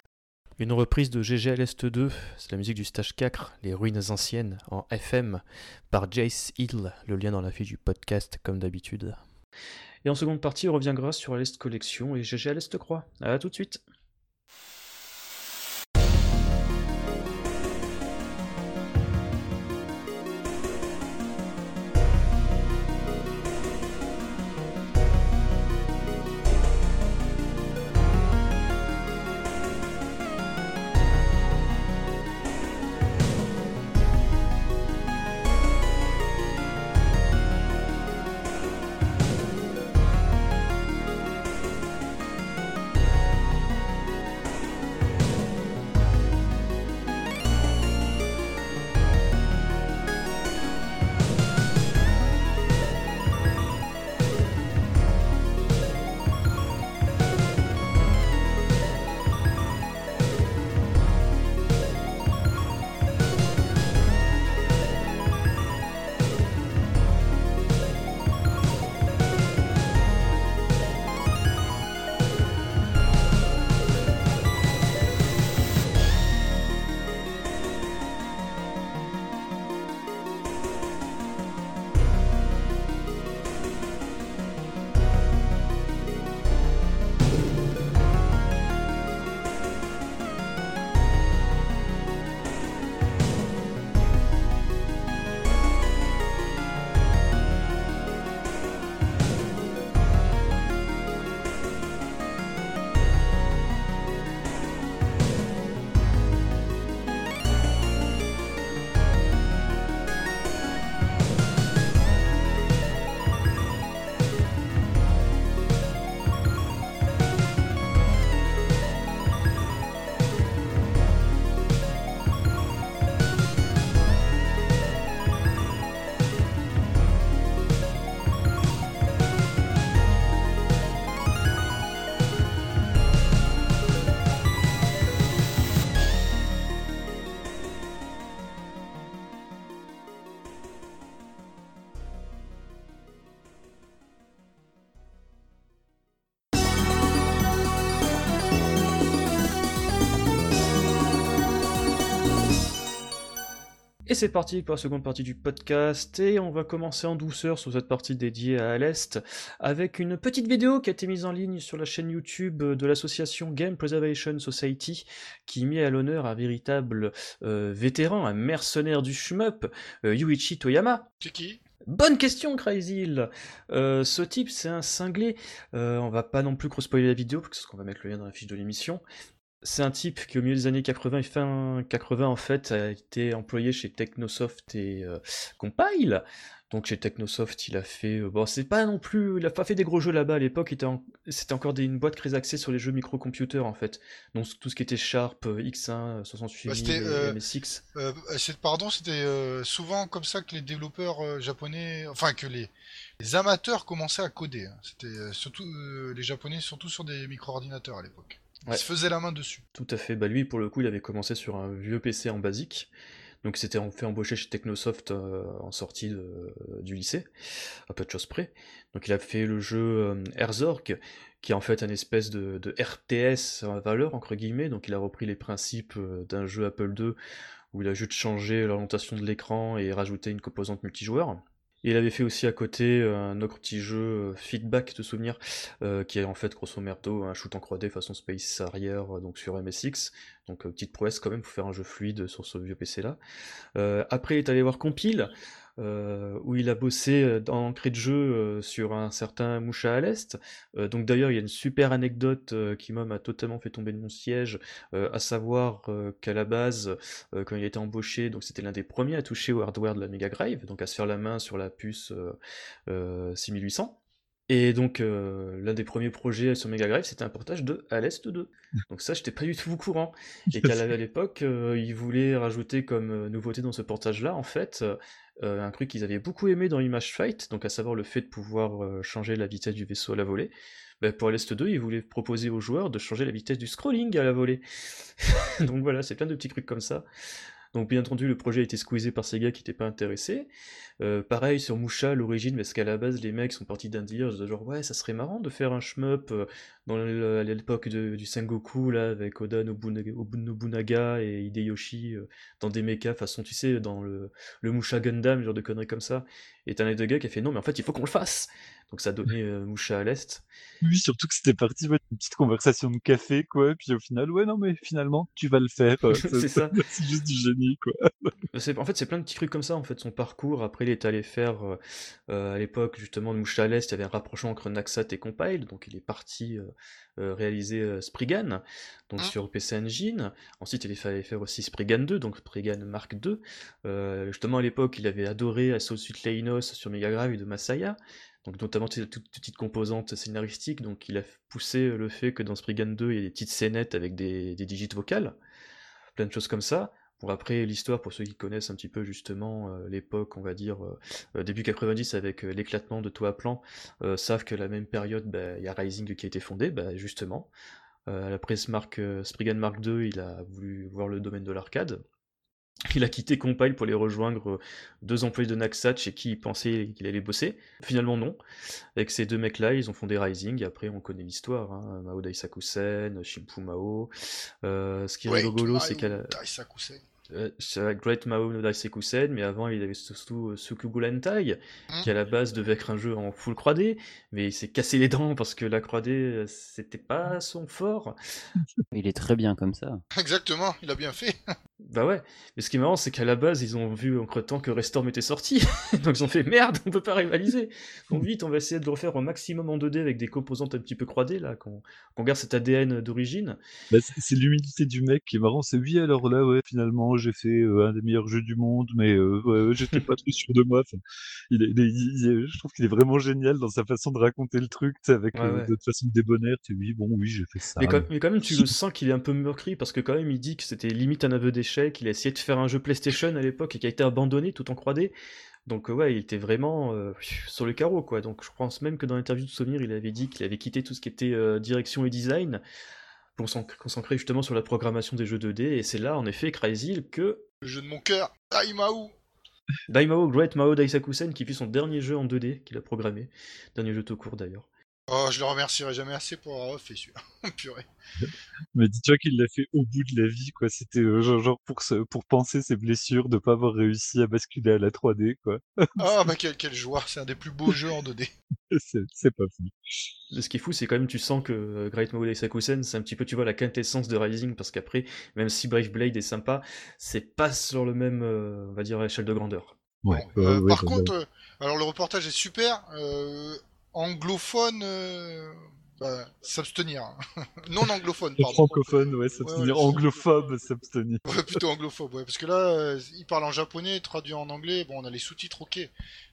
Une reprise de GGLS 2, c'est la musique du stage 4, Les ruines anciennes, en FM, par Jace Hill, le lien dans la fiche du podcast comme d'habitude. Et en seconde partie, on reviendra sur l'Est Collection et GGLS te crois. A tout de suite.「c'est parti pour la seconde partie du podcast, et on va commencer en douceur sur cette partie dédiée à l'Est, avec une petite vidéo qui a été mise en ligne sur la chaîne YouTube de l'association Game Preservation Society, qui met à l'honneur un véritable euh, vétéran, un mercenaire du shmup, euh, Yuichi Toyama. C'est qui? Bonne question, Crazy. Euh, ce type, c'est un cinglé. Euh, on va pas non plus cross-spoiler la vidéo, parce qu'on va mettre le lien dans la fiche de l'émission. C'est un type qui, au milieu des années 80 et fin 80, en fait, a été employé chez Technosoft et euh, Compile. Donc chez Technosoft, il a fait. euh, bon, c'est pas non plus. Il a pas fait des gros jeux là-bas à l'époque. en- C'était encore des- une boîte très axée sur les jeux microcomputers, en fait. Donc tout ce qui était Sharp, euh, X1, 68 Bah, 000 c'était, et euh, MSX. Euh, c'est- Pardon, c'était souvent comme ça que les développeurs japonais, enfin que les, les amateurs commençaient à coder. hein. C'était surtout les japonais, surtout sur des micro-ordinateurs à l'époque. Ouais. Ils se faisaient la main dessus. Tout à fait. Bah lui, pour le coup, il avait commencé sur un vieux PC en basique. Donc c'était fait embauché chez Technosoft euh, en sortie de- du lycée, à peu de choses près. Donc il a fait le jeu euh, Herzorg, qui est en fait un espèce de, de RTS à valeur, entre guillemets. Donc il a repris les principes euh, d'un jeu Apple II, où il a juste changé l'orientation de l'écran et rajouté une composante multijoueur. Il avait fait aussi à côté euh, un autre petit jeu euh, Feedback de souvenir, euh, qui est en fait grosso merdo un shoot en 3D façon Space arrière, donc sur MSX. Donc petite prouesse quand même pour faire un jeu fluide sur ce vieux PC là. Après il est allé voir Compile, euh, où il a bossé euh, dans l'entrée de jeu euh, sur un certain Moucha à l'Est. Donc d'ailleurs il y a une super anecdote qui m'a totalement fait tomber de mon siège, à savoir qu'à la base, quand il a été embauché, donc c'était l'un des premiers à toucher au hardware de la Mega Drive, donc à se faire la main sur la puce euh, euh, 6800. Et donc, euh, l'un des premiers projets sur Mega Drive, c'était un portage de À l'Est 2. Donc ça, j'étais pas du tout au courant. Et qu'à l'époque, euh, ils voulaient rajouter comme euh, nouveauté dans ce portage-là, en fait, euh, un truc qu'ils avaient beaucoup aimé dans Image Fight, donc à savoir le fait de pouvoir changer la vitesse du vaisseau à la volée. Ben, pour l'Est 2, ils voulaient proposer aux joueurs de changer la vitesse du scrolling à la volée. donc voilà, c'est plein de petits trucs comme ça. Donc bien entendu, le projet a été squeezé par ces gars qui n'étaient pas intéressés. Euh, pareil sur Musha à l'origine, parce qu'à la base, les mecs sont partis d'un délire de genre ouais, ça serait marrant de faire un shmup euh, dans l'époque du Sengoku là avec Oda Nobunaga, Obu- Nobunaga et Hideyoshi euh, dans des mechas façon tu sais dans le, le Musha Gundam, genre de conneries comme ça. Et t'as un des gars qui a fait non mais en fait il faut qu'on le fasse. Donc ça a donné euh, Musha à l'est. Oui, surtout que c'était parti ouais, d'une petite conversation de café, quoi. Puis au final, ouais, non, mais finalement, tu vas le faire. euh, C'est ça. C'est juste du génie, quoi. C'est- En fait, c'est plein de petits trucs comme ça, en fait, son parcours. Après, il est allé faire, euh, euh, à l'époque, justement, de Moucha à l'Est, il y avait un rapprochement entre Naxat et Compile, donc il est parti euh, euh, réaliser euh, Spriggan, donc Ah. sur PC Engine. Ensuite, il fallait faire aussi Spriggan 2, donc Spriggan Mark II. Euh, justement, à l'époque, il avait adoré Assault Suite Leinos sur Mega Drive de Masaya, donc notamment toutes toutes petites composantes scénaristiques, donc il a poussé le fait que dans Spriggan 2, il y ait des petites scénettes avec des, des digits vocales, plein de choses comme ça. Bon, après, l'histoire, pour ceux qui connaissent un petit peu justement euh, l'époque, on va dire, euh, euh, début 90 avec euh, l'éclatement de Toa Plan, savent que la même période, bah, il y a Rising qui a été fondé, bah, justement. Après ce Mark, Spriggan Mark II, il a voulu voir le domaine de l'arcade. Il a quitté Compile pour les rejoindre deux employés de Naxat chez qui il pensait qu'il allait bosser. Finalement, non. Avec ces deux mecs-là, ils ont fondé Rising. Et après, on connaît l'histoire. Hein. Mao Daisakusen, Shimpu Mao. Euh, ce qui est rigolo, c'est la... Daisakusen. Euh, c'est Great Mao no Daisekusen, mais avant il avait surtout euh, Tsukugu Lentai, qui à la base devait être un jeu en full 3D, mais il s'est cassé les dents parce que la 3D euh, c'était pas son fort. Il est très bien comme ça. Exactement, il a bien fait. Bah ouais, mais ce qui est marrant c'est qu'à la base ils ont vu entre temps que Restorm était sorti, donc ils ont fait merde, on peut pas rivaliser. Donc vite on va essayer de le refaire au maximum en 2D avec des composantes un petit peu 3D là, qu'on garde cet ADN d'origine. Bah, c'est c'est l'humilité du mec qui est marrant. C'est oui, alors là, ouais, finalement, j'ai fait euh, un des meilleurs jeux du monde, mais euh, j'étais pas trop sûr de moi. Enfin, il est, il est- il est- je trouve qu'il est vraiment génial dans sa façon de raconter le truc, avec Ouais, euh, ouais. de toute façon débonnaire. Tu oui, bon, oui, j'ai fait ça. Mais quand, mais quand même, tu le sens qu'il est un peu meurtri parce que quand même, il dit que c'était limite un aveu d'échec. Il a essayé de faire un jeu PlayStation à l'époque et qui a été abandonné tout en 3D. Donc euh, ouais, il était vraiment euh, sur le carreau quoi. Donc je pense même que dans l'interview de Souvenir, il avait dit qu'il avait quitté tout ce qui était euh, direction et design pour s'en concentrer justement sur la programmation des jeux 2D. Et c'est là, en effet, Crazy que Le jeu de mon cœur, Daimao. Daimao Great Mao Daisakusen qui fit son dernier jeu en 2D qu'il a programmé, dernier jeu tout court d'ailleurs. Oh, je le remercierai jamais assez pour avoir fait celui-là. Purée. Mais dis-toi qu'il l'a fait au bout de la vie, quoi. C'était euh, genre, genre pour, se, pour penser ses blessures de pas avoir réussi à basculer à la 3D, quoi. Ah, bah quelle, quelle joie, c'est un des plus beaux jeux en 2D. c'est pas fou. Ce qui est fou, c'est quand même, tu sens que euh, Great Maul Sakusen, c'est un petit peu, tu vois, la quintessence de Rising, parce qu'après, même si Brave Blade est sympa, c'est pas sur le même, euh, on va dire, échelle de grandeur. Ouais. Bon, ouais, euh, ouais, par contre, euh, alors le reportage est super. Anglophone, euh, bah, s'abstenir. non anglophone, pardon. francophone, ouais, c'est- anglophobe, s'abstenir. Ouais, plutôt anglophobe, ouais. Parce que là, euh, il parle en japonais, traduit en anglais. Bon, on a les sous-titres, ok.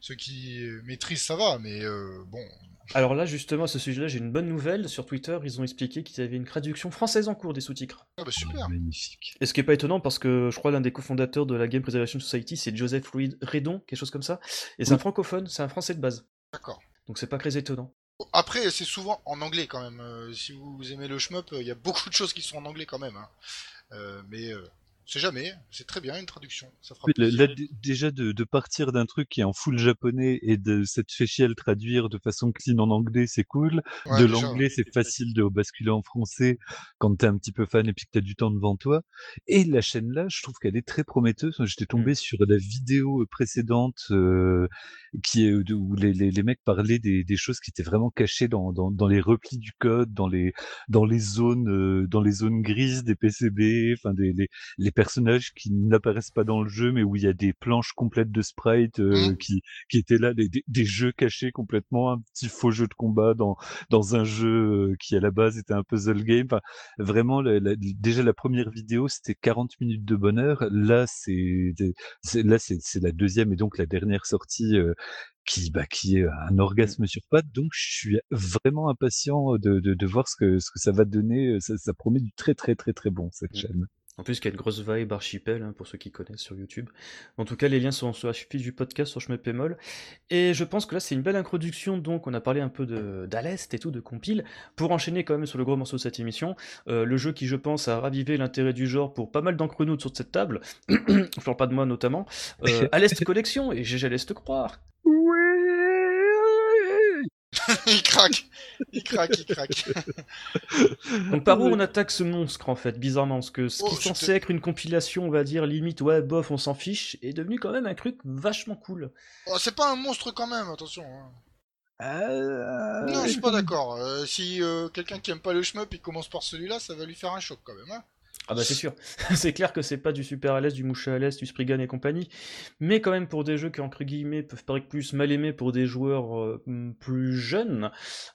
Ceux qui maîtrisent, ça va, mais euh, bon. Alors là, justement, à ce sujet-là, j'ai une bonne nouvelle. Sur Twitter, ils ont expliqué qu'ils avaient une traduction française en cours des sous-titres. Ah bah super. Magnifique. Et ce qui est pas étonnant, parce que je crois l'un des cofondateurs de la Game Preservation Society, c'est Joseph Louis Redon, quelque chose comme ça. Et c'est Oui. un francophone, c'est un français de base. D'accord. Donc c'est pas très étonnant. Après, c'est souvent en anglais quand même. Euh, si vous aimez le shmup, euh, il y a beaucoup de choses qui sont en anglais quand même. hein. Euh, mais c'est jamais. C'est très bien une traduction. Ça fera là, déjà de, de partir d'un truc qui est en full japonais et de cette fait chier à le traduire de façon clean en anglais, c'est cool. Ouais, de l'anglais, ouais. c'est facile de basculer en français quand t'es un petit peu fan et puis que t'as du temps devant toi. Et la chaîne là, je trouve qu'elle est très prometteuse. J'étais tombé sur la vidéo précédente euh, qui est de- où les, les, les mecs parlaient des, des choses qui étaient vraiment cachées dans, dans, dans les replis du code, dans les dans les zones euh, dans les zones grises des PCB, enfin des les, les personnages qui n'apparaissent pas dans le jeu, mais où il y a des planches complètes de sprites euh, Mhm. qui, qui étaient là, des, jeux cachés complètement, un petit faux jeu de combat dans, dans un jeu euh, qui à la base était un puzzle game. Enfin, vraiment, la- la- déjà la première vidéo, c'était 40 minutes de bonheur. Là, c'est là la deuxième et donc la dernière sortie. euh, qui, bah, qui est un orgasme sur pattes, donc je suis vraiment impatient de, de, de voir ce que, ce que ça va donner. Ça, ça promet du très très très très bon cette Mhm. chaîne. En plus, qu'il y a une grosse vibe archipel, hein, pour ceux qui connaissent sur YouTube. En tout cas, les liens sont sur la fiche du podcast sur Schmeppemol. Et je pense que là, c'est une belle introduction. Donc, on a parlé un peu de d'Alest et tout, de compile. Pour enchaîner quand même sur le gros morceau de cette émission, euh, le jeu qui, je pense, a ravivé l'intérêt du genre pour pas mal d'entre nous autour de cette table, je parle pas de moi notamment, euh, Alest Collection et GG Alest Croire. il craque. Il craque, il craque. Donc par où on attaque ce monstre en fait, bizarrement, parce que ce qui Oh, est censé être une compilation, on va dire limite, ouais, bof, on s'en fiche, est devenu quand même un truc vachement cool. Oh, c'est pas un monstre quand même, attention. hein. Euh, Non, je suis pas d'accord. Euh, si euh, quelqu'un qui aime pas le shmup, il commence par celui-là, ça va lui faire un choc quand même. Hein. Ah bah c'est sûr, c'est clair que c'est pas du Super à l'Est, du Moucha à l'Est, du Spriggan et compagnie, mais quand même pour des jeux qui entre guillemets peuvent paraître plus mal aimés pour des joueurs euh, plus jeunes,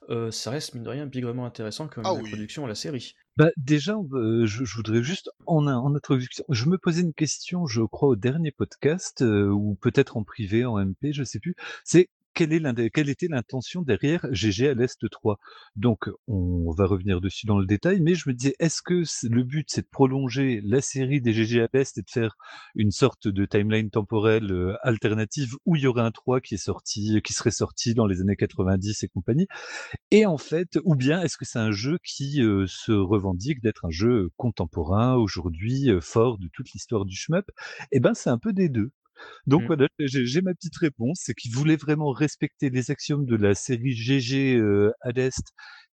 euh, ça reste mine de rien bigrement intéressant comme Ah oui. à la série. Bah déjà, euh, je, je voudrais juste en, en introduction, je me posais une question, je crois au dernier podcast euh, ou peut-être en privé, en MP, je sais plus. C'est quelle, était l'intention derrière GG à l'Est 3 Donc, on va revenir dessus dans le détail, mais je me disais, est-ce que le but c'est de prolonger la série des GG à l'Est et de faire une sorte de timeline temporelle euh, alternative où il y aurait un 3 qui est sorti, qui serait sorti dans les années 90 et compagnie? Et en fait, ou bien est-ce que c'est un jeu qui euh, se revendique d'être un jeu contemporain aujourd'hui, euh, fort de toute l'histoire du shmup? Eh ben, c'est un peu des deux. Donc Mm. voilà, j'ai j'ai ma petite réponse, c'est qu'il voulait vraiment respecter les axiomes de la série GG euh, à l'est,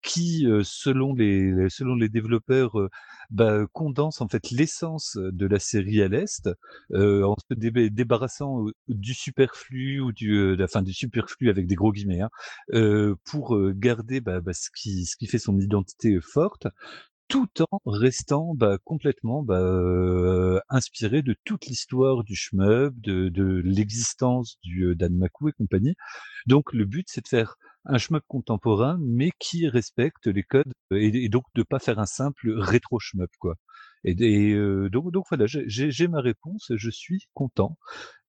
qui, euh, selon les selon les développeurs, euh, bah, condense en fait l'essence de la série à l'est, euh, en se dé- débarrassant euh, du superflu ou du, euh, enfin du superflu avec des gros guillemets, hein, euh, pour euh, garder bah, bah, ce qui ce qui fait son identité forte, tout en restant bah, complètement bah, euh, inspiré de toute l'histoire du shmup, de, de l'existence du euh, Danmaku et compagnie. Donc le but c'est de faire un shmup contemporain, mais qui respecte les codes et, donc de pas faire un simple rétro shmup quoi. Et, euh, donc, donc voilà, j'ai ma réponse, je suis content.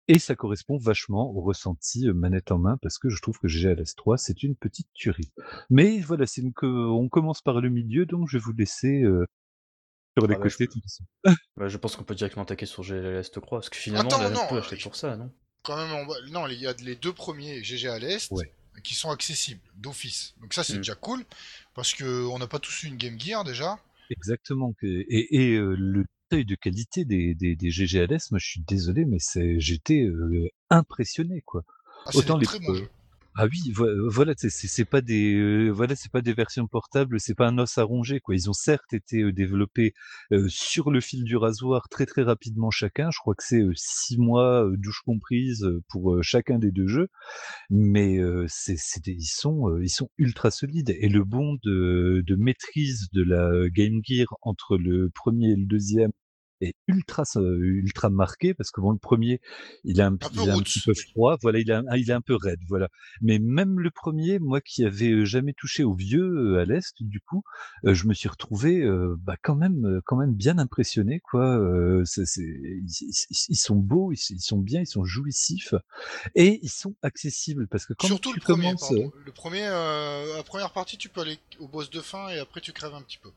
Et ça correspond vachement au ressenti euh, manette en main parce que je trouve que GGLS3 c'est une petite tuerie. Mais voilà, c'est une que on commence par le milieu, donc je vais vous laisser euh, sur les Ah bah, côtés je- tout ça. Bah, je pense qu'on peut directement attaquer sur GG Alest Croix, parce que finalement, Attends, on non, euh, acheter pour ça, non? Quand même, on va- non, il y a les deux premiers GG à l'Est Ouais. qui sont accessibles d'office. Donc ça, c'est Mm. déjà cool parce que on n'a pas tous eu une Game Gear déjà. Exactement. que- Et, et euh, le seuil de qualité des, des, des GGLS, moi je suis désolé, mais c'est j'étais euh, impressionné quoi. Ah, Autant les. Ah oui, voilà, c'est pas des euh, voilà, c'est pas des versions portables, c'est pas un os à ronger quoi. Ils ont certes été développés euh, sur le fil du rasoir très très rapidement chacun. Je crois que c'est six mois, douche comprise, pour chacun des deux jeux, mais c'est ils sont ils sont ultra solides et le bond de, de maîtrise de la Game Gear entre le premier et le deuxième est ultra ultra marqué parce que bon le premier il est un, il un petit peu froid voilà il est un, il est un peu raide voilà. Mais même le premier moi qui avais jamais touché au vieux à l'est du coup je me suis retrouvé bah quand même quand même bien impressionné quoi c'est, ils, ils, sont beaux ils, sont bien ils sont jouissifs et ils sont accessibles parce que quand surtout tu le premier commences... le premier la première partie tu peux aller au boss de fin et après tu crèves un petit peu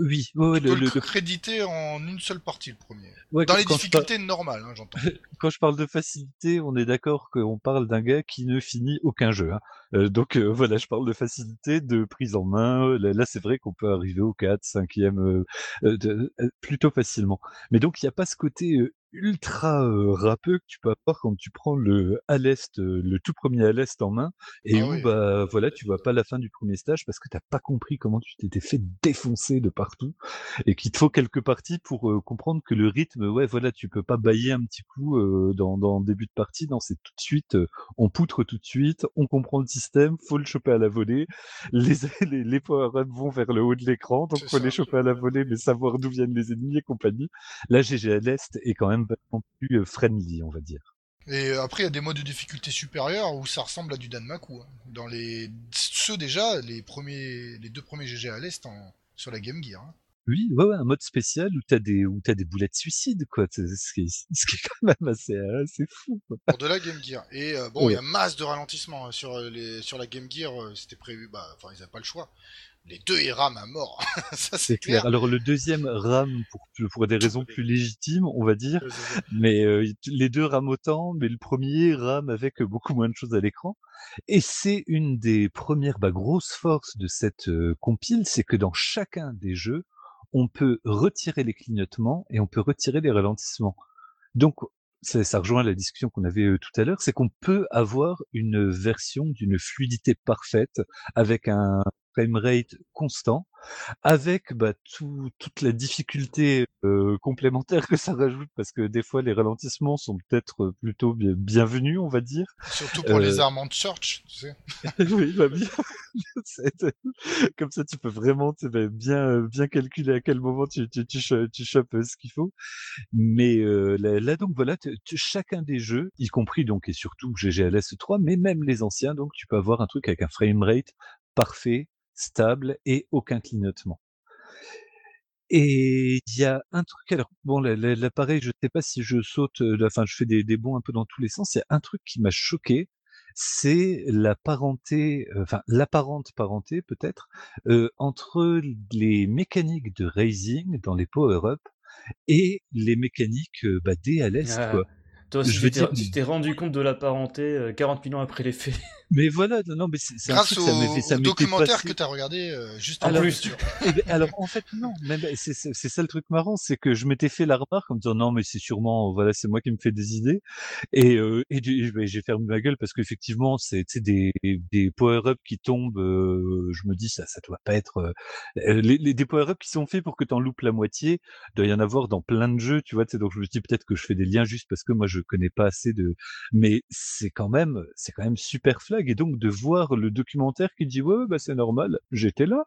oui, ouais, tu le, peux le, le, créditer en une seule partie le premier. Ouais, Dans les difficultés normales, hein, j'entends. quand je parle de facilité, on est d'accord qu'on parle d'un gars qui ne finit aucun jeu. Hein. Euh, donc euh, voilà, je parle de facilité, de prise en main. Là, là, c'est vrai qu'on peut arriver au 4, 5e euh, de, plutôt facilement. Mais donc il n'y a pas ce côté ultra euh, râpeux que tu peux avoir quand tu prends le à l'est, euh, le tout premier à l'est en main, et Ah où oui. bah voilà, tu vois pas la fin du premier stage parce que t'as pas compris comment tu t'étais fait défoncer de partout, et qu'il te faut quelques parties pour euh, comprendre que le rythme, ouais voilà, tu peux pas bailler un petit coup euh, dans, dans le début de partie, non c'est tout de suite, euh, on poutre tout de suite, on comprend le système, faut le choper à la volée, les les, les power vont vers le haut de l'écran, donc faut ça. les choper à la volée, mais savoir d'où viennent les ennemis et compagnie. Là, GG à l'Est est quand même vachement plus euh, friendly, on va dire. Et après, il y a des modes de difficulté supérieurs où ça ressemble à du Danmaku. Hein. Dans les ceux déjà, les premiers, les deux premiers GG à l'est en... sur la Game Gear. Hein. Oui, ouais, ouais, un mode spécial où t'as des où t'as des boulettes suicides, quoi. C'est- Ce qui, est, quand même assez, assez fou. Quoi. Pour de la Game Gear. Et euh, bon, il Ouais. y a masse de ralentissement hein, sur euh, les sur la Game Gear. euh, C'était prévu. Bah, enfin, ils avaient pas le choix. Les deux ils rament à mort. ça c'est clair. clair. Alors le deuxième rame pour pour des raisons plus légitimes, on va dire, mais euh, les deux rament autant, mais le premier rame avec beaucoup moins de choses à l'écran. Et c'est une des premières bah, grosses forces de cette euh, compile, c'est que dans chacun des jeux, on peut retirer les clignotements et on peut retirer les ralentissements. Donc, ça, ça rejoint la discussion qu'on avait euh, tout à l'heure, c'est qu'on peut avoir une version d'une fluidité parfaite avec un framerate constant, avec bah, tout, toute la difficulté euh, complémentaire que ça rajoute, parce que des fois les ralentissements sont peut-être plutôt bien- bienvenus, on va dire. Surtout pour Euh, les armes en search, tu sais. oui, bah bien. Comme ça, tu peux vraiment vas bien, bien calculer à quel moment tu, tu, tu, cho- tu chopes ce qu'il faut. Mais euh, là, là, donc voilà, chacun des jeux, y compris donc et surtout GGLS 3, mais même les anciens, donc tu peux avoir un truc avec un framerate parfait, stable et aucun clignotement. Et il y a un truc, alors bon, là, là- là, pareil, je sais pas si je saute, euh, enfin je fais des, des bonds un peu dans tous les sens. Il y a un truc qui m'a choqué, c'est la parenté, euh, enfin l'apparente parenté peut-être, euh, entre les mécaniques de racing dans les power-up et les mécaniques bah, à l'est, Ah, quoi. Toi aussi, Je tu t'es- dire- rendu compte de la parenté euh, 40 000 ans après les faits. Mais voilà, non, non, mais c'est un Grâce truc, au, ça ça au documentaire passé- que t'as regardé euh, juste En avant, plus. Eh ben, alors en fait non, même c'est c'est c'est ça le truc marrant, c'est que je m'étais fait la remarque en me disant non mais c'est sûrement voilà c'est moi qui me fais des idées et euh, et du- ben, j'ai fermé ma gueule parce qu'effectivement c'est tu sais, des des power up qui tombent, euh, je me dis ça ça doit pas être euh, euh, les, les des power up qui sont faits pour que t'en loupes la moitié, doit y en avoir dans plein de jeux tu vois tu sais, donc je me dis peut-être que je fais des liens juste parce que moi je connais pas assez de mais c'est quand même c'est quand même super flag. Et donc de voir le documentaire qui dit ouais, bah c'est normal j'étais là.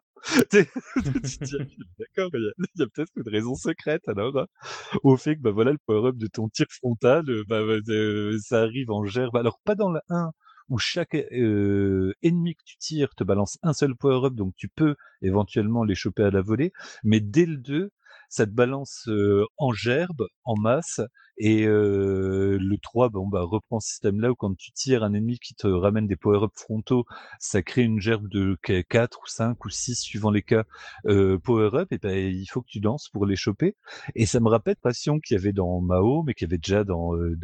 D'accord il y a, peut-être une raison secrète alors hein, au fait que bah voilà le power up de ton tir frontal euh, bah, euh, ça arrive en gerbe. Alors pas dans le 1 où chaque euh, ennemi que tu tires te balance un seul power up donc tu peux éventuellement les choper à la volée. Mais dès le 2 ça te balance en gerbe en masse et euh, le 3, bon, bah, reprend ce système-là où quand tu tires un ennemi qui te ramène des power-up frontaux, ça crée une gerbe de 4 ou 5 ou 6 suivant les cas euh, power-up et ben il faut que tu danses pour les choper. Et ça me rappelle passion qu'il y avait dans Mao, mais qu'il y avait déjà dans euh,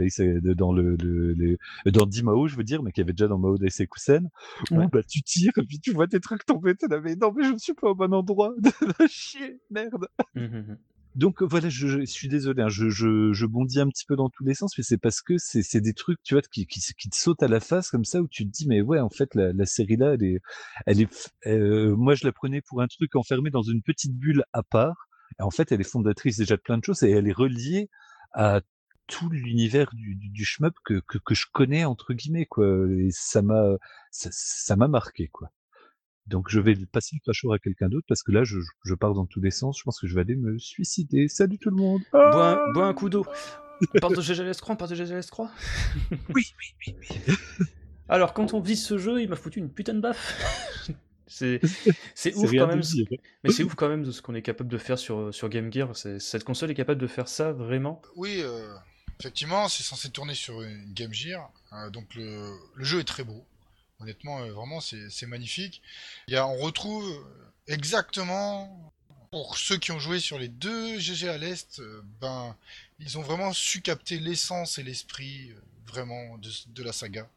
dans le, le, le- dans Dimao, je veux dire, mais qu'il y avait déjà dans Mao Daisekusen, où Ouais. bah tu tires et puis tu vois tes trucs tomber, t'es là, mais non mais je ne suis pas au bon endroit, chier, merde. Mhm, mhm. Donc voilà, je, je suis désolé, hein, je, je, bondis un petit peu dans tous les sens, mais c'est parce que c'est des trucs, tu vois, qui, qui, qui te sautent à la face comme ça, où tu te dis, mais ouais, en fait, la, la série là, elle est, elle est, euh, moi je la prenais pour un truc enfermé dans une petite bulle à part. Et en fait, elle est fondatrice déjà de plein de choses et elle est reliée à tout l'univers du, du, du shmup que, que, que je connais entre guillemets quoi. Et ça m'a, ça m'a marqué quoi. Donc je vais passer le crachoir à quelqu'un d'autre parce que là je, je pars dans tous les sens. Je pense que je vais aller me suicider. Salut tout le monde. Bois, un- bois un coup d'eau. Parle de GGLS 3, on parle de GGLS 3 Oui, oui, oui, oui. Alors, quand on vise ce jeu, il m'a foutu une putain de baffe. c'est ouf quand même. dire. Mais c'est ouf quand même de ce qu'on est capable de faire sur, sur Game Gear. C'est- Cette console est capable de faire ça vraiment? Oui, euh, effectivement, c'est censé tourner sur une Game Gear, euh, donc le, le jeu est très beau. Honnêtement, euh, vraiment, c'est magnifique. On retrouve exactement, pour ceux qui ont joué sur les deux GG à l'Est, euh, ben, ils ont vraiment su capter l'essence et l'esprit, euh, vraiment, de, la saga.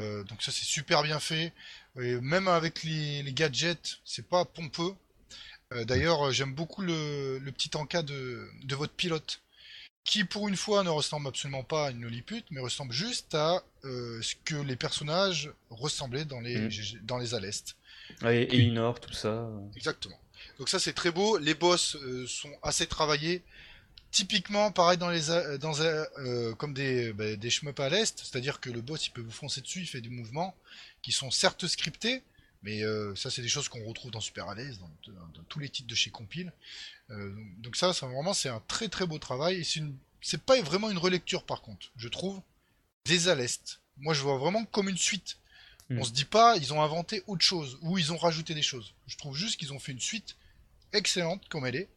Euh, donc ça, c'est super bien fait. Même avec les, gadgets, c'est pas pompeux. Euh, D'ailleurs, euh, j'aime beaucoup le, petit encas de, de votre pilote qui pour une fois ne ressemble absolument pas à une Lilliput, mais ressemble juste à euh, ce que les personnages ressemblaient dans les, Mm. GG dans les Alest. Ouais, et Inor, tout ça. Exactement. Donc ça c'est très beau. Les boss euh, sont assez travaillés. Typiquement, pareil dans les a- dans euh, comme des bah, des à l'est, c'est-à-dire que le boss il peut vous foncer dessus, il fait des mouvements qui sont certes scriptés, mais euh, ça c'est des choses qu'on retrouve dans Super Alice, dans, dans- dans tous les titres de chez Compile. Euh, donc, donc ça, ça vraiment c'est un très très beau travail. Et c'est une c'est pas vraiment une relecture par contre, je trouve, des Alest. Moi je vois vraiment comme une suite. Mm. On se dit pas ils ont inventé autre chose ou ils ont rajouté des choses. Je trouve juste qu'ils ont fait une suite excellente comme elle est.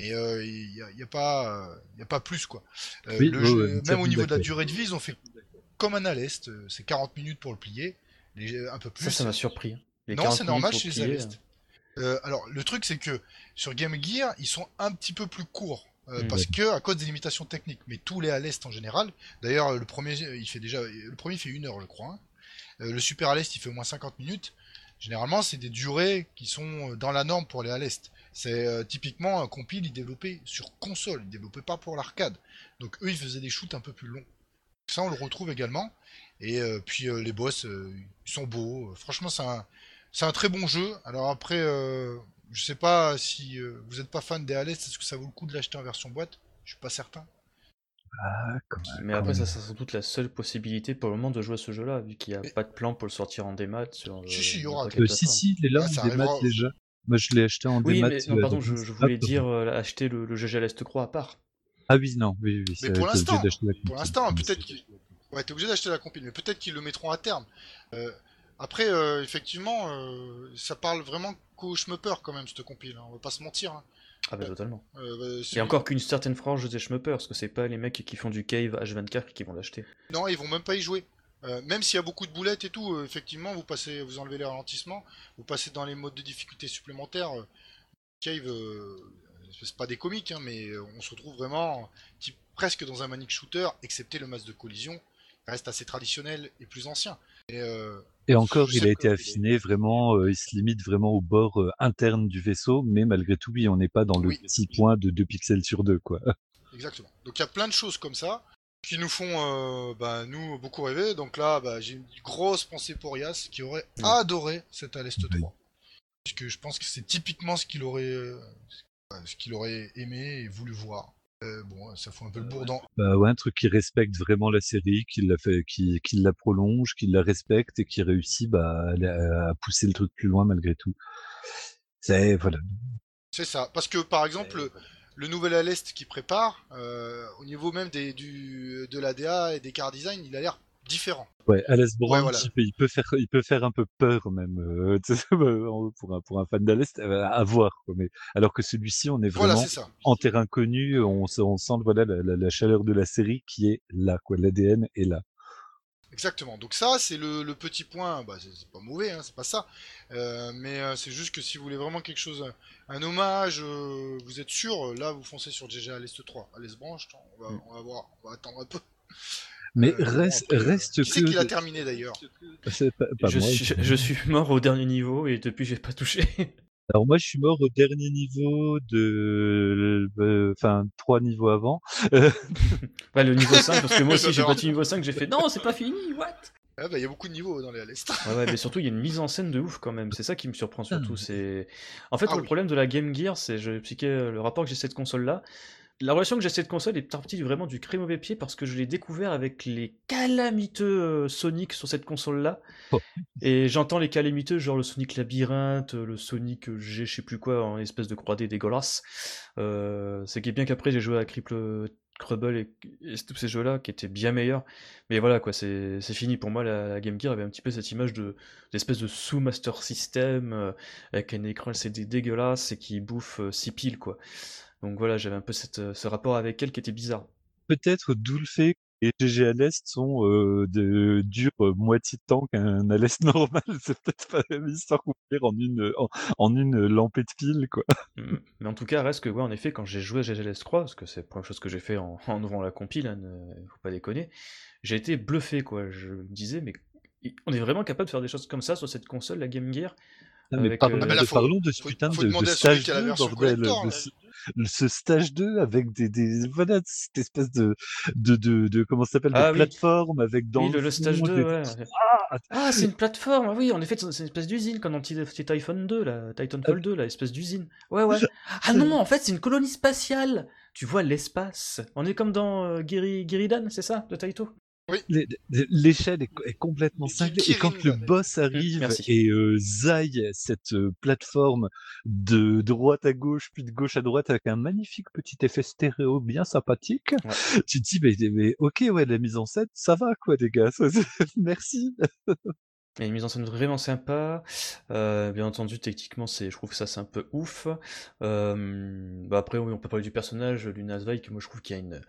Et il n'y a, y a pas euh, y a pas plus quoi. Euh, Oui, le ouais, jeu- ouais, même au niveau de la durée de vie, ils ont fait comme un Alest, euh, c'est 40 minutes pour le plier, les- un peu plus. Ça, ça m'a surpris. hein. Les Non, 40 c'est normal chez les plier, Alest. Euh, alors, le truc, c'est que sur Game Gear, ils sont un petit peu plus courts. Euh, parce que à cause des limitations techniques, mais tous les à l'est en général. D'ailleurs, le premier, il fait déjà, le premier fait une heure, je crois. hein. Euh, le super à l'est, il fait au moins 50 minutes. Généralement, c'est des durées qui sont euh, dans la norme pour les à l'est. C'est euh, typiquement un compile, il développait sur console, il développait pas pour l'arcade. Donc eux, ils faisaient des shoots un peu plus longs. Ça, on le retrouve également. Et puis les boss, ils sont beaux. Franchement, c'est un, c'est un très bon jeu. Alors après, je sais pas si euh, vous êtes pas fan des Hades, est-ce que ça vaut le coup de l'acheter en version boîte? Je suis pas certain. Ah, quand même, Mais après, ça c'est sans doute la seule possibilité pour le moment de jouer à ce jeu-là, vu qu'il n'y a Mais- pas de plan pour le sortir en démat sur. Si, euh, si, il y aura des- quelle Euh, si, si, il est là Ah, en ça démat arrivera. déjà. Moi, je l'ai acheté en Oui, démat. mais non, euh, pardon, je, voulais dire euh, acheter le, le GG Lest Croix à part. Ah oui, non, oui, oui. Mais pour l'instant, d'acheter la pour l'instant, peut-être qu'ils ouais, t'es obligé d'acheter la compile, mais peut-être qu'ils le mettront à terme. Euh, après, euh, effectivement, euh, ça parle vraiment qu'aux schmuppers quand même, cette compile. hein, on va pas se mentir. hein. Ah bah totalement. Euh, bah, a encore qu'une certaine frange des schmuppers, parce que c'est pas les mecs qui font du cave H24 qui vont l'acheter. Non, ils vont même pas y jouer. Euh, même s'il y a beaucoup de boulettes et tout, effectivement, vous passez, vous enlevez les ralentissements, vous passez dans les modes de difficulté supplémentaires. Cave, c'est pas des comiques, hein, mais on se retrouve vraiment type, presque dans un manic shooter, excepté le masque de collision, reste assez traditionnel et plus ancien. Et, euh, Et encore, il a été affiné vraiment, euh, il se limite vraiment au bord euh, interne du vaisseau, mais malgré tout, oui, on n'est pas dans le Oui. petit point de 2 pixels sur 2, quoi. Exactement. Donc il y a plein de choses comme ça qui nous font, bah, nous, beaucoup rêver. Donc là, bah, j'ai une grosse pensée pour Yas qui aurait adoré cet Alest Oui. 3. Parce que je pense que c'est typiquement ce qu'il aurait, ce qu'il aurait aimé et voulu voir. Euh, bon, ça fout un peu le bourdon. Bah ouais, un truc qui respecte vraiment la série, qui la fait, qui, qui la prolonge, qui la respecte et qui réussit bah, à, à pousser le truc plus loin malgré tout. C'est voilà. C'est ça. Parce que par exemple, le, le nouvel Alest qui prépare, euh, au niveau même des, du, de l'ADA et des car design, il a l'air différent. Ouais, Alice voilà. il, peut, il peut faire, il peut faire un peu peur même euh, sais, pour un pour un fan d'Alest euh, à voir. Quoi, mais alors que celui-ci, on est vraiment en terrain connu, on, se- on sent voilà la, la- la chaleur de la série qui est là, quoi. L'ADN est là. Exactement. Donc ça, c'est le, le petit point. Bah, c'est pas mauvais, hein, c'est pas ça. Euh, mais c'est juste que si vous voulez vraiment quelque chose, un hommage, euh, vous êtes sûr, là, vous foncez sur GG à l'Est 3. À l'Est Branche, attends, on va, on va voir, on va attendre un peu. Mais Euh, reste, euh, reste Qui c'est que. qui l'a terminé d'ailleurs C'est pas, pas je, moi. suis, je suis mort au dernier niveau et depuis j'ai pas touché. Alors moi, je suis mort au dernier niveau de, euh, enfin trois niveaux avant. ouais, le niveau 5, parce que moi aussi j'ai battu niveau 5, j'ai fait non, c'est pas fini, what? Ah bah il y a beaucoup de niveaux dans les Alest. ouais, ouais, mais surtout il y a une mise en scène de ouf quand même. C'est ça qui me surprend surtout. Ah. C'est en fait Ah le oui. problème de la Game Gear, c'est je vais expliquer le rapport que j'ai cette console là. La relation que j'ai à cette console est partie vraiment du très mauvais pied parce que je l'ai découvert avec les calamiteux euh, Sonic sur cette console là. Oh. Et j'entends les calamiteux, genre le Sonic Labyrinthe, le Sonic G, je sais plus quoi, en espèce de 3D dégueulasse. Euh, c'est qui est bien qu'après j'ai joué à Cripple Crubble et, et tous ces jeux-là qui étaient bien meilleurs. Mais voilà, quoi, c'est fini. Pour moi, la, la Game Gear avait un petit peu cette image de d'espèce de sous-master system euh, avec un écran LCD dégueulasse et qui bouffe 6 piles, quoi. Donc voilà, j'avais un peu cette, euh, ce rapport avec elle qui était bizarre. Peut-être d'où le fait que les GG à l'Est sont euh, de durent euh, moitié de temps qu'un à l'Est normal. C'est peut-être pas la même histoire qu'on peut dire en une en, en une lampée de pile, quoi. Mm. Mais en tout cas, reste que, ouais, en effet, quand j'ai joué à GGLS 3, parce que c'est la première chose que j'ai fait en, en ouvrant la compile, hein, ne- faut pas déconner, j'ai été bluffé, quoi. Je me disais, mais on est vraiment capable de faire des choses comme ça sur cette console, la Game Gear Ah, mais Avec, parlons, euh, Ah bah là, de, faut- parlons de ce faut- putain faut de, à stage qui a la 2, version bordel. collector, de là. Ce, stage 2 avec des, des voilà, cette espèce de, de, de, de comment ça s'appelle, de Ah oui. plateforme avec dans Oui, le, le stage fond 2, des- ouais. Ah, Ah, c'est une plateforme, ah oui, en effet, c'est une espèce d'usine, comme dans Tit- Titanfall 2, là, Titanfall 2, là, espèce d'usine. Ouais, ouais. Ah non, en fait, c'est une colonie spatiale Tu vois l'espace. On est comme dans euh, c'est ça, de Taito? L'échelle est, est complètement cinglée. Et quand le boss arrive merci. et euh, zaille cette euh, plateforme de droite à gauche, puis de gauche à droite, avec un magnifique petit effet stéréo bien sympathique, Ouais. tu te dis, mais, mais ok, ouais, la mise en scène, ça va, quoi, les gars. ça- Merci. Il y a une mise en scène vraiment sympa. Euh, bien entendu, techniquement, c'est, je trouve que ça c'est un peu ouf. Euh, bah après, oui, on peut parler du personnage, Luna Zweig, que moi je trouve qu'il y a une,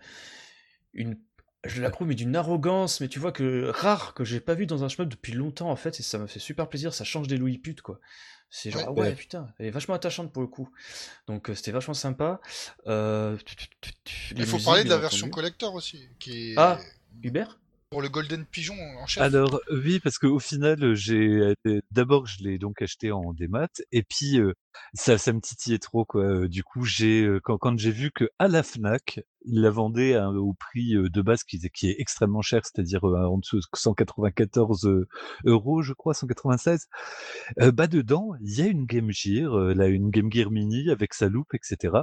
une, je la trouve mais d'une arrogance, mais tu vois que rare que j'ai pas vu dans un shmup depuis longtemps en fait, et ça me fait super plaisir. Ça change des Louis putes quoi. C'est genre Ouais. ah ouais Ouais. putain, elle est vachement attachante pour le coup. Donc euh, c'était vachement sympa. Euh, Il faut musiques, parler de la version entendu. collector aussi, qui est Ah. Hubert? Pour le Golden Pigeon en chef. Alors oui, parce qu'au final, j'ai euh, d'abord je l'ai donc acheté en démat, et puis euh, ça, ça me titillait trop quoi. Euh, Du coup, j'ai quand, j'ai vu que à la Fnac, ils la vendaient à- au prix de base qui, est- extrêmement cher, c'est-à-dire en dessous de 194 euh, euros, je crois, 196. Euh, bah dedans, il y a une Game Gear, là une Game Gear Mini avec sa loupe, etc.,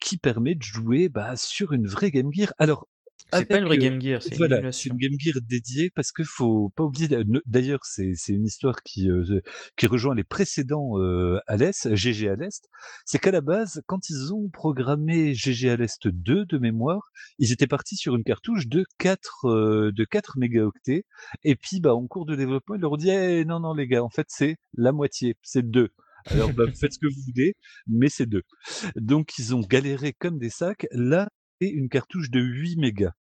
qui permet de jouer bah, sur une vraie Game Gear. Alors C'est pas une vraie euh, Game Gear, c'est une voilà, une Game Gear dédiée parce que faut pas oublier. de- D'ailleurs, c'est une histoire qui euh, qui rejoint les précédents euh, à l'Est, GG à l'Est. C'est qu'à la base, quand ils ont programmé GG à l'Est 2 de mémoire, ils étaient partis sur une cartouche de 4 euh, de 4 mégaoctets. Et puis, bah, en cours de développement, ils leur ont dit Eh, non, non, les gars, en fait, c'est la moitié, c'est 2. Alors, bah, faites ce que vous voulez, mais c'est 2. Donc, ils ont galéré comme des sacs. Là, une cartouche de 8 mégas.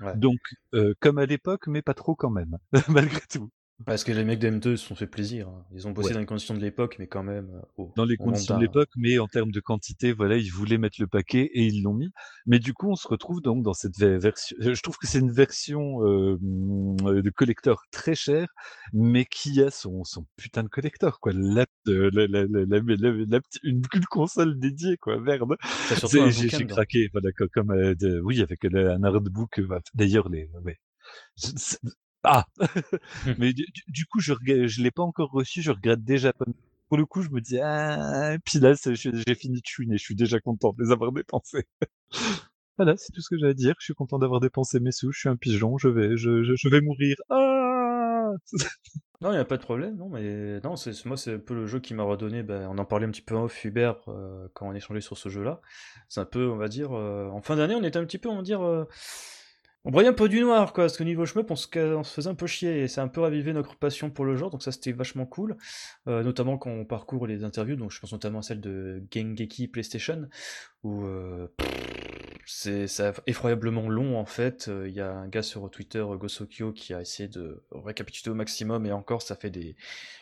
Ouais. Donc, euh, comme à l'époque, mais pas trop quand même, malgré tout. Parce que les mecs de M2 se sont fait plaisir. hein. Ils ont bossé Ouais. dans les conditions de l'époque, mais quand même. euh, au- Dans les conditions de l'époque, mais en termes de quantité, voilà, ils voulaient mettre le paquet et ils l'ont mis. Mais du coup, on se retrouve donc dans cette ve- version. Je trouve que c'est une version euh, mm, de collector très chère, mais qui a son, son putain de collector, quoi. La, euh, la, la, la, la- la- la petite- une, une console dédiée, quoi. Merde. T'as surtout C'est- un J'ai bouquin j'ai dedans. craqué, voilà, co- comme, euh, de- oui, avec le- un artbook. euh, bah, D'ailleurs, les, ouais. Je- c'est- Ah, mais du, coup, je je l'ai pas encore reçu, je regrette déjà. pas- Pour le coup, je me dis ah, puis là, j'ai fini de chouiner, je suis déjà content de les avoir dépensés. voilà, c'est tout ce que j'ai à dire. Je suis content d'avoir dépensé mes sous. Je suis un pigeon, je vais, je, je, je vais mourir. Ah Non, il n'y a pas de problème, non, mais non, c'est moi, c'est un peu le jeu qui m'a redonné. ben, on en parlait un petit peu en off, Hubert, euh, quand on échangeait sur ce jeu-là. C'est un peu, on va dire, euh, en fin d'année, on était un petit peu, on va dire, euh, on broyait un peu du noir, quoi, parce qu'au niveau shmup, on se, faisait un peu chier, et ça a un peu ravivé notre passion pour le genre, donc ça, c'était vachement cool, Euh, notamment quand on parcourt les interviews, donc je pense notamment à celle de Gengeki PlayStation, où euh, c'est effroyablement long en fait. Euh, Il y a un gars sur Twitter, euh, Gosokyo, qui a essayé de récapituler au maximum et encore ça fait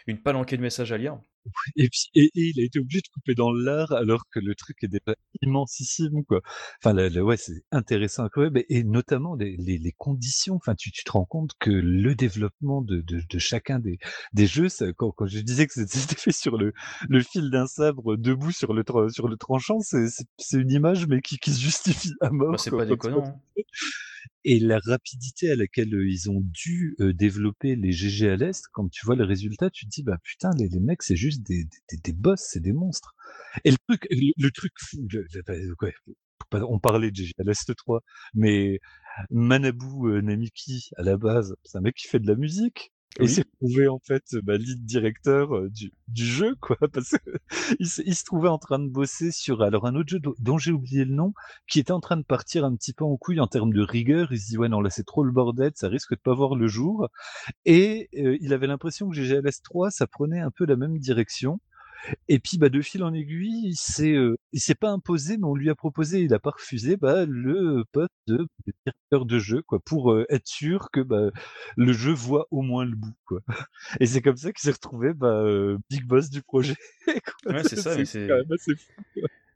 une palanquée de messages à lire. et puis et, il a été obligé de couper dans l'art alors que le truc est déjà immensissime quoi. Enfin ouais c'est intéressant quand même et, notamment les, les, les, conditions. Enfin tu, tu te rends compte que le développement de, de, de chacun des, des jeux, ça, quand, quand je disais que c'était fait sur le, le fil d'un sabre debout sur le sur le tranchant, c'est c'est une image mais qui, qui se justifie à mort. Bah, c'est pas déconnant. Et la rapidité à laquelle ils ont dû développer les GG à l'Est, quand tu vois le résultat, tu te dis, bah putain, les, les mecs, c'est juste des, des, boss, c'est des monstres. Et le truc, le, truc fou, on parlait de GG à l'Est 3, mais Manabu Namiki, à la base, c'est un mec qui fait de la musique. Et s'est trouvé en fait bah, lead directeur euh, du, du, jeu, quoi, parce qu'il il, se trouvait en train de bosser sur alors un autre jeu dont j'ai oublié le nom, qui était en train de partir un petit peu en couille en termes de rigueur. Il se dit ouais non là c'est trop le bordel, ça risque de pas voir le jour. Et euh, il avait l'impression que GGLS 3 ça prenait un peu la même direction. Et puis, bah, de fil en aiguille, il s'est, euh, il s'est pas imposé, mais on lui a proposé, il a pas refusé, bah, le poste de directeur de jeu, quoi, pour euh, être sûr que bah, le jeu voit au moins le bout, quoi. Et c'est comme ça qu'il s'est retrouvé bah, euh, big boss du projet. Ouais, c'est ça, mais c'est.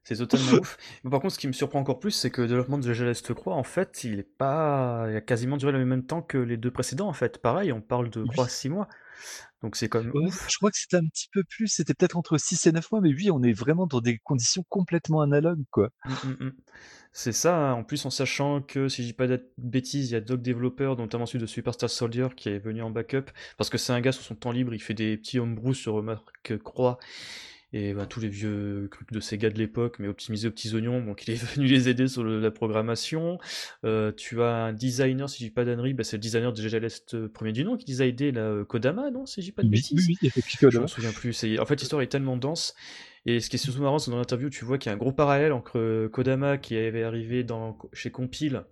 C'est totalement ouf. Mais par contre, ce qui me surprend encore plus, c'est que le développement de Géleste Croix, en fait, il est pas, il a quasiment duré le même temps que les deux précédents. En fait, pareil, on parle de Croix 6 mois. Donc c'est comme Je crois que c'était un petit peu plus, c'était peut-être entre 6 et 9 mois, mais oui, on est vraiment dans des conditions complètement analogues, quoi. Mmh, mmh, mmh. C'est ça, hein. en plus en sachant que, si je dis pas de bêtises, il y a d'autres développeurs, notamment celui de Superstar Soldier, qui est venu en backup, parce que c'est un gars sur son temps libre, il fait des petits homebrews sur Marc Croix, et bah, tous les vieux trucs de Sega de l'époque, mais optimisés aux petits oignons, donc il est venu les aider sur la programmation. Euh, tu as un designer, si je dis pas d'annerie, bah, c'est le designer de GGLest euh, premier du nom qui les a aidés, là, euh, Kodama, non, si je dis pas de bêtises? Oui, oui, effectivement. Je m'en souviens plus. En fait, l'histoire est tellement dense. Et ce qui est surtout marrant, c'est dans l'interview, tu vois qu'il y a un gros parallèle entre Kodama qui avait arrivé dans, chez Compile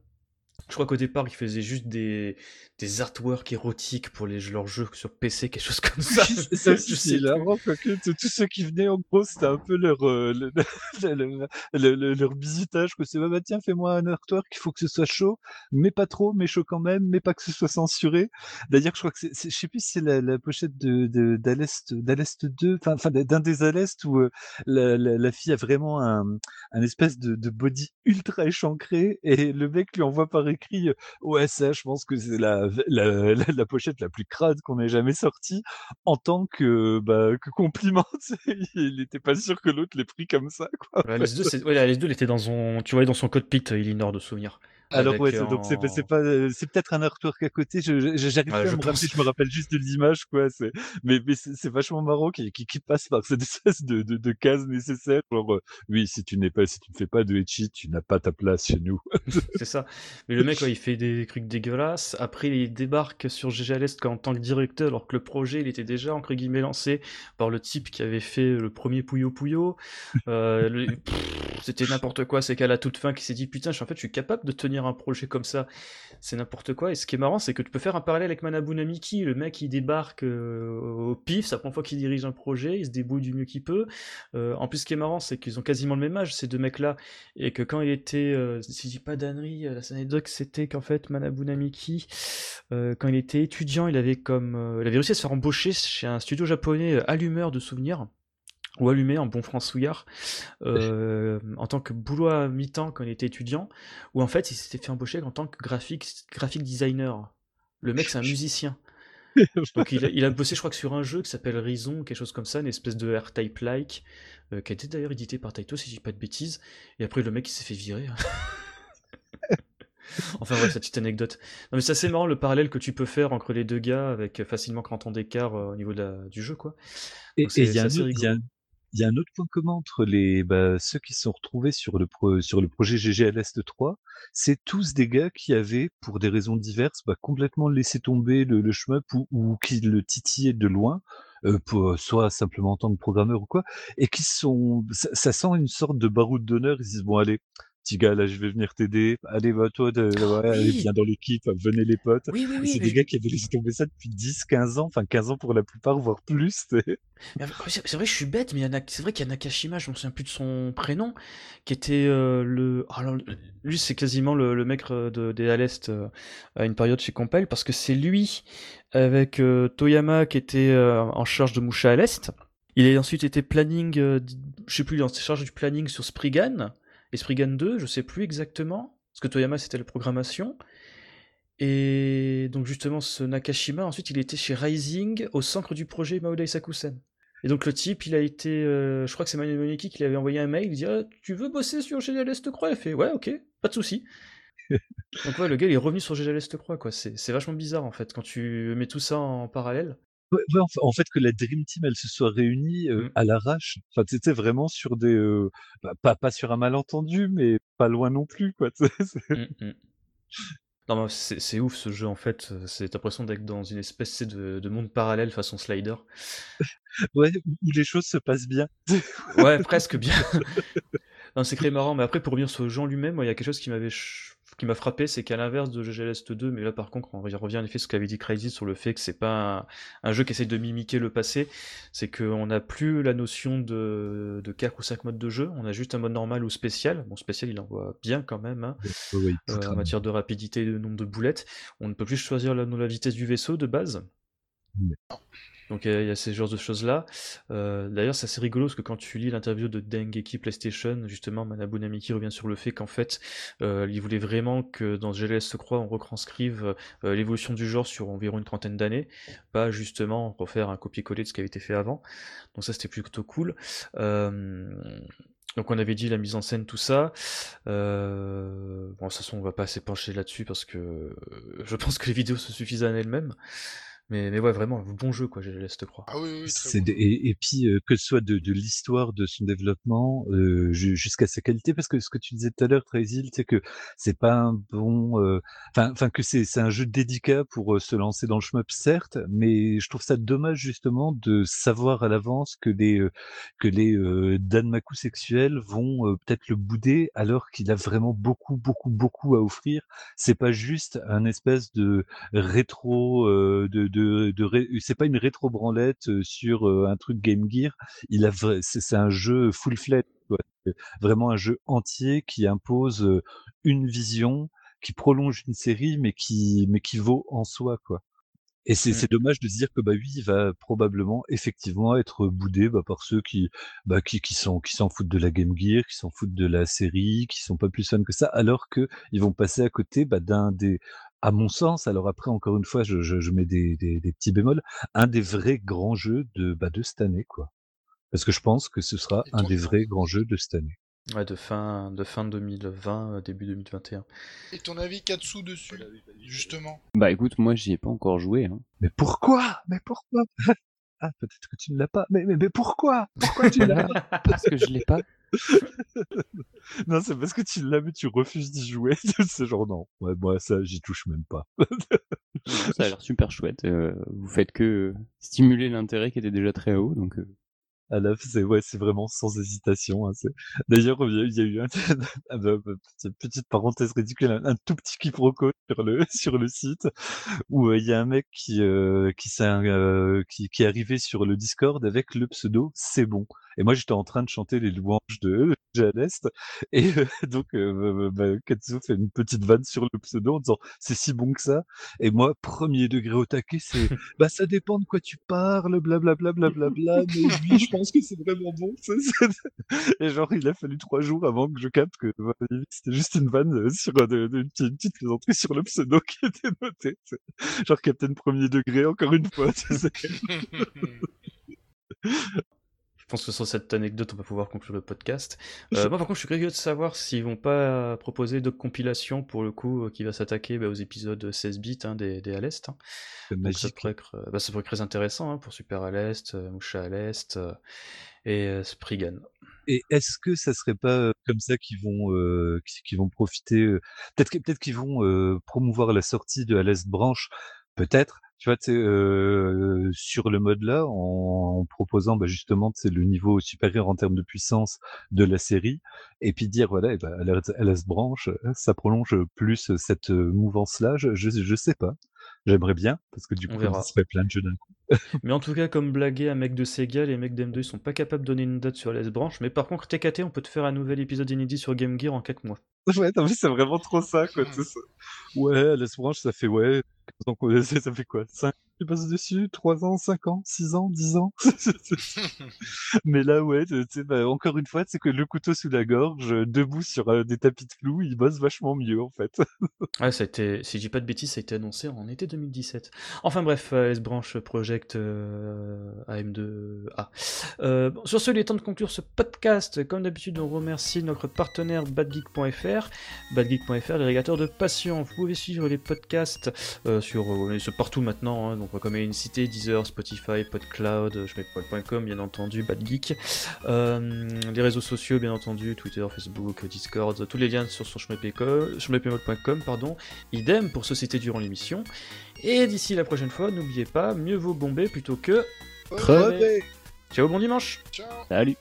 je crois qu'au départ, ils faisaient juste des, des artworks érotiques pour les, leurs jeux sur PC, quelque chose comme ça. ça aussi, c'est que tous ceux qui venaient, en gros, c'était un peu leur, euh, le, leur bisutage, que c'est, bah, bah, tiens, fais-moi un artwork, il faut que ce soit chaud, mais pas trop, mais chaud quand même, mais pas que ce soit censuré. D'ailleurs, je crois que c'est, je sais plus si c'est la, la, pochette de, de, d'Alest, d'Alest 2, enfin, d'un des Alest où euh, la, la, fille a vraiment un, un espèce de, de body ultra échancré et le mec lui envoie par écrit ouais ça je pense que c'est la, la, la, pochette la plus crade qu'on ait jamais sortie en tant que bah, que compliment il n'était pas sûr que l'autre l'ait pris comme ça quoi. Ouais, les deux, ouais, les deux il était dans son tu vois dans son cockpit il ignore de souvenirs alors ouais, donc c'est pas, c'est peut-être un artwork à côté. Je, j'arrive pas à me rappeler. Je me rappelle juste de l'image, quoi. C'est, mais, mais c'est vachement marrant qui, qui, qui, passe par cette espèce de, de, de case nécessaire. Genre, euh, oui, si tu n'es pas, si tu ne fais pas de etchi, tu n'as pas ta place chez nous. c'est ça. Mais le mec, il fait des trucs dégueulasses. Après, il débarque sur GGLest en tant que directeur, alors que le projet, il était déjà entre guillemets lancé par le type qui avait fait le premier Puyo Puyo. Euh, c'était n'importe quoi. C'est qu'à la toute fin, qui s'est dit putain, je, en fait, je suis capable de tenir un projet comme ça, c'est n'importe quoi. Et ce qui est marrant, c'est que tu peux faire un parallèle avec Manabu Namiki, le mec qui débarque euh, au pif, c'est la première fois qu'il dirige un projet, il se débrouille du mieux qu'il peut. Euh, en plus, ce qui est marrant, c'est qu'ils ont quasiment le même âge, ces deux mecs-là, et que quand il était, euh, si je dis pas d'annerie, la anecdote c'était qu'en fait Manabu Namiki, quand il était étudiant, il avait comme, il avait réussi à se faire embaucher chez un studio japonais allumeur de souvenirs ou allumé en bon françouillard euh, en tant que boulot à mi-temps quand il était étudiant, où en fait il s'était fait embaucher en tant que graphique, graphic designer. Le mec c'est un musicien. Donc il a, bossé je crois que sur un jeu qui s'appelle Rison, quelque chose comme ça, une espèce de R-Type-like, euh, qui a été d'ailleurs édité par Taito si je dis pas de bêtises, et après le mec il s'est fait virer. enfin voilà, cette petite anecdote. Non mais c'est assez marrant le parallèle que tu peux faire entre les deux gars avec facilement 40 ans d'écart euh, au niveau de du jeu quoi. et il y, a il y a un autre point commun entre les bah, ceux qui sont retrouvés sur le sur le projet GGLS 3, c'est tous des gars qui avaient, pour des raisons diverses, bah, complètement laissé tomber le, le ou qui le titillaient de loin, euh, pour, soit simplement en tant que programmeur ou quoi, et qui sont, ça, ça sent une sorte de baroud d'honneur. Ils disent bon allez, petit gars, là, je vais venir t'aider. Allez, va toi, de, allez, viens dans l'équipe, venez les potes. Oui, oui, oui, c'est des gars qui avaient laissé tomber ça depuis 10, 15 ans, enfin 15 ans pour la plupart, voire plus. C'est vrai, je suis bête, mais c'est vrai qu'il y a Nakashima, je me souviens plus de son prénom, qui était euh, le. Ah, alors, lui, c'est quasiment le, mec euh, de, des à l'Est euh, à une période chez Compel, parce que c'est lui, avec Toyama, qui était en charge de Musha à l'Est Il a ensuite été planning, je sais plus, il est en charge du planning sur Spriggan et Spriggan 2, je sais plus exactement, parce que Toyama c'était la programmation. Et donc justement, ce Nakashima, ensuite il était chez Rising au centre du projet Maoda Sakusen. Et donc le type, il a été, euh, je crois que c'est Manu Moniki qui lui avait envoyé un mail, il dit ah, tu veux bosser sur GDL Est Croix? Il a fait ouais ok, pas de souci. donc ouais, le gars il est revenu sur GDL Est Croix quoi. C'est vachement bizarre en fait quand tu mets tout ça en parallèle. Ouais, ouais, en, fa- en fait, que la Dream Team, elle se soit réunie euh, Mm. à l'arrache. Enfin, c'était vraiment sur des, euh, bah, pas pas sur un malentendu, mais pas loin non plus, quoi. tu sais, c'est- Mm, mm. Non, mais c'est c'est ouf ce jeu en fait. C'est t'as l'impression d'être dans une espèce tu sais, de, de monde parallèle façon slider. ouais, où où les choses se passent bien. Ouais, presque bien. Non, c'est très marrant. Mais après, pour revenir sur en lui-même, moi, il y a quelque chose qui m'avait ch- qui m'a frappé, c'est qu'à l'inverse de GGLS 2, mais là par contre, on revient en effet à ce qu'avait dit Crazy sur le fait que c'est pas un, un jeu qui essaie de mimiquer le passé, c'est qu'on n'a plus la notion de, de 4 ou 5 modes de jeu, on a juste un mode normal ou spécial. Bon, spécial, il envoie bien quand même. hein. Euh, en matière de rapidité et de nombre de boulettes. On ne peut plus choisir la, la vitesse du vaisseau de base. Donc il y, a- ces genres de choses-là. Euh, D'ailleurs, c'est assez rigolo parce que quand tu lis l'interview de Dengeki PlayStation, justement, Manabu Namiki revient sur le fait qu'en fait, euh, il voulait vraiment que dans GLS Croix, on retranscrive euh, l'évolution du genre sur environ une trentaine d'années, pas justement refaire un copier-coller de ce qui avait été fait avant. Donc ça, c'était plutôt cool. Euh, donc on avait dit la mise en scène, tout ça. Bon, de toute façon, on va pas s'épancher là-dessus parce que je pense que les vidéos se suffisent à elles-mêmes. Mais, mais ouais, vraiment, bon jeu, quoi, je laisse te croire. Ah oui, oui, très bon. et, et puis euh, que ce soit de, de l'histoire de son développement euh, ju- jusqu'à sa qualité, parce que ce que tu disais tout à l'heure, Trazy, c'est que c'est pas un bon, euh, enfin, enfin que c'est c'est un jeu délicat pour euh, se lancer dans le shmup, certes, mais je trouve ça dommage justement de savoir à l'avance que les euh, que les euh, Danmaku sexuels vont euh, peut-être le bouder alors qu'il a vraiment beaucoup, beaucoup, beaucoup à offrir. C'est pas juste un espèce de rétro euh, de de, de c'est pas une rétro branlette sur un truc Game Gear. Il a c'est un jeu full fledged vraiment un jeu entier qui impose une vision qui prolonge une série mais qui mais qui vaut en soi quoi. Et c'est Mm. c'est dommage de se dire que bah oui, il va probablement effectivement être boudé bah, par ceux qui bah qui qui sont qui s'en foutent de la Game Gear, qui s'en foutent de la série, qui sont pas plus fans que ça, alors que ils vont passer à côté bah, d'un des à mon sens, alors après encore une fois, je, je, je mets des, des, des petits bémols, un des vrais grands jeux de bah, de cette année quoi. Parce que je pense que ce sera un des vrais grands jeux de cette année. Ouais, de fin, de fin 2020, euh, début 2021. Et ton avis Katsu dessus, justement? Bah écoute, moi j'y ai pas encore joué. Hein. Mais pourquoi? Mais pourquoi? Ah, peut-être que tu ne l'as pas. Mais, mais, mais pourquoi? Pourquoi tu l'as pas? Parce que je l'ai pas. Non, c'est parce que tu l'as, mais tu refuses d'y jouer. c'est genre, non, ouais, moi, ça, j'y touche même pas. Ça a l'air super chouette. euh, vous faites que euh, stimuler l'intérêt qui était déjà très haut, donc euh, fin, c'est ouais, c'est vraiment sans hésitation. hein, D'ailleurs, il y a, il y a eu un, ah petite, parenthèse ridicule, un, un tout petit quiproquo sur le sur le site où euh, il y a un mec qui qui qui est arrivé sur le Discord avec le pseudo c'est bon. Et moi, j'étais en train de chanter les louanges de Jay à l'Est. Et euh, donc, euh, bah, bah, Katsu fait une petite vanne sur le pseudo en disant c'est si bon que ça. Et moi, premier degré au taquet, c'est bah ça dépend de quoi tu parles, blablabla, blablabla. mais oui, je pense que c'est vraiment bon. Et genre, il a fallu trois jours avant que je capte que c'était juste une vanne euh, sur euh, une, petite, petite plaisanterie sur le pseudo qui était noté. Genre Captain premier degré, encore une fois. Je pense que sur cette anecdote, on va pouvoir conclure le podcast. Euh, moi, par contre, je suis curieux de savoir s'ils vont pas proposer d'autres compilations, pour le coup, euh, qui va s'attaquer bah, aux épisodes 16 bits hein, des, des à l'Est. hein. Ça pourrait, être, euh, bah, ça pourrait être très intéressant hein, pour Super à l'Est, Moucha à l'Est et Spriggan. Et est-ce que ça serait pas comme ça qu'ils vont euh, qu'ils vont profiter euh, Peut-être peut-être qu'ils vont euh, promouvoir la sortie de Alès Branche, peut-être. Tu vois, euh, sur le mode là, en, en proposant bah, justement c'est le niveau supérieur en termes de puissance de la série, et puis dire voilà, et ben Alès Branche, euh, ça prolonge plus cette mouvance là. Je, je je sais pas. J'aimerais bien parce que du On coup, ça serait plein de jeux d'un coup. Mais en tout cas, comme blagué un mec de Sega, les mecs d'M2 ils sont pas capables de donner une date sur les branches. Mais par contre, TKT, on peut te faire un nouvel épisode inédit sur Game Gear en 4 mois. Ouais, c'est vraiment trop ça, quoi. sais, ça. Ouais, Alès Branche, ça fait ouais. 15 ans qu'on- Ça fait quoi? 5 je passe dessus 3 ans, 5 ans, 6 ans, 10 ans. Mais là, ouais, tu bah, encore une fois, c'est que le couteau sous la gorge, euh, debout sur euh, des tapis de flou, il bosse vachement mieux, en fait. Ouais, ça a été, si je dis pas de bêtises, ça a été annoncé en été 2017. Enfin bref, euh, S-Branch Project euh, AM2A. Euh, bon, sur ce, il est temps de conclure ce podcast. Comme d'habitude, on remercie notre partenaire badgeek.fr. Badgeek.fr, l'agrégateur de passion. Vous pouvez suivre les podcasts sur partout maintenant, hein, donc comme une cité, Deezer, Spotify, PodCloud, je mets bien entendu, Badgeek. Euh, les réseaux sociaux, bien entendu, Twitter, Facebook, Discord, tous les liens sur son pardon. Idem pour se citer durant l'émission. Et d'ici la prochaine fois, n'oubliez pas, mieux vaut bomber plutôt que... Crever Ciao, bon dimanche Ciao Salut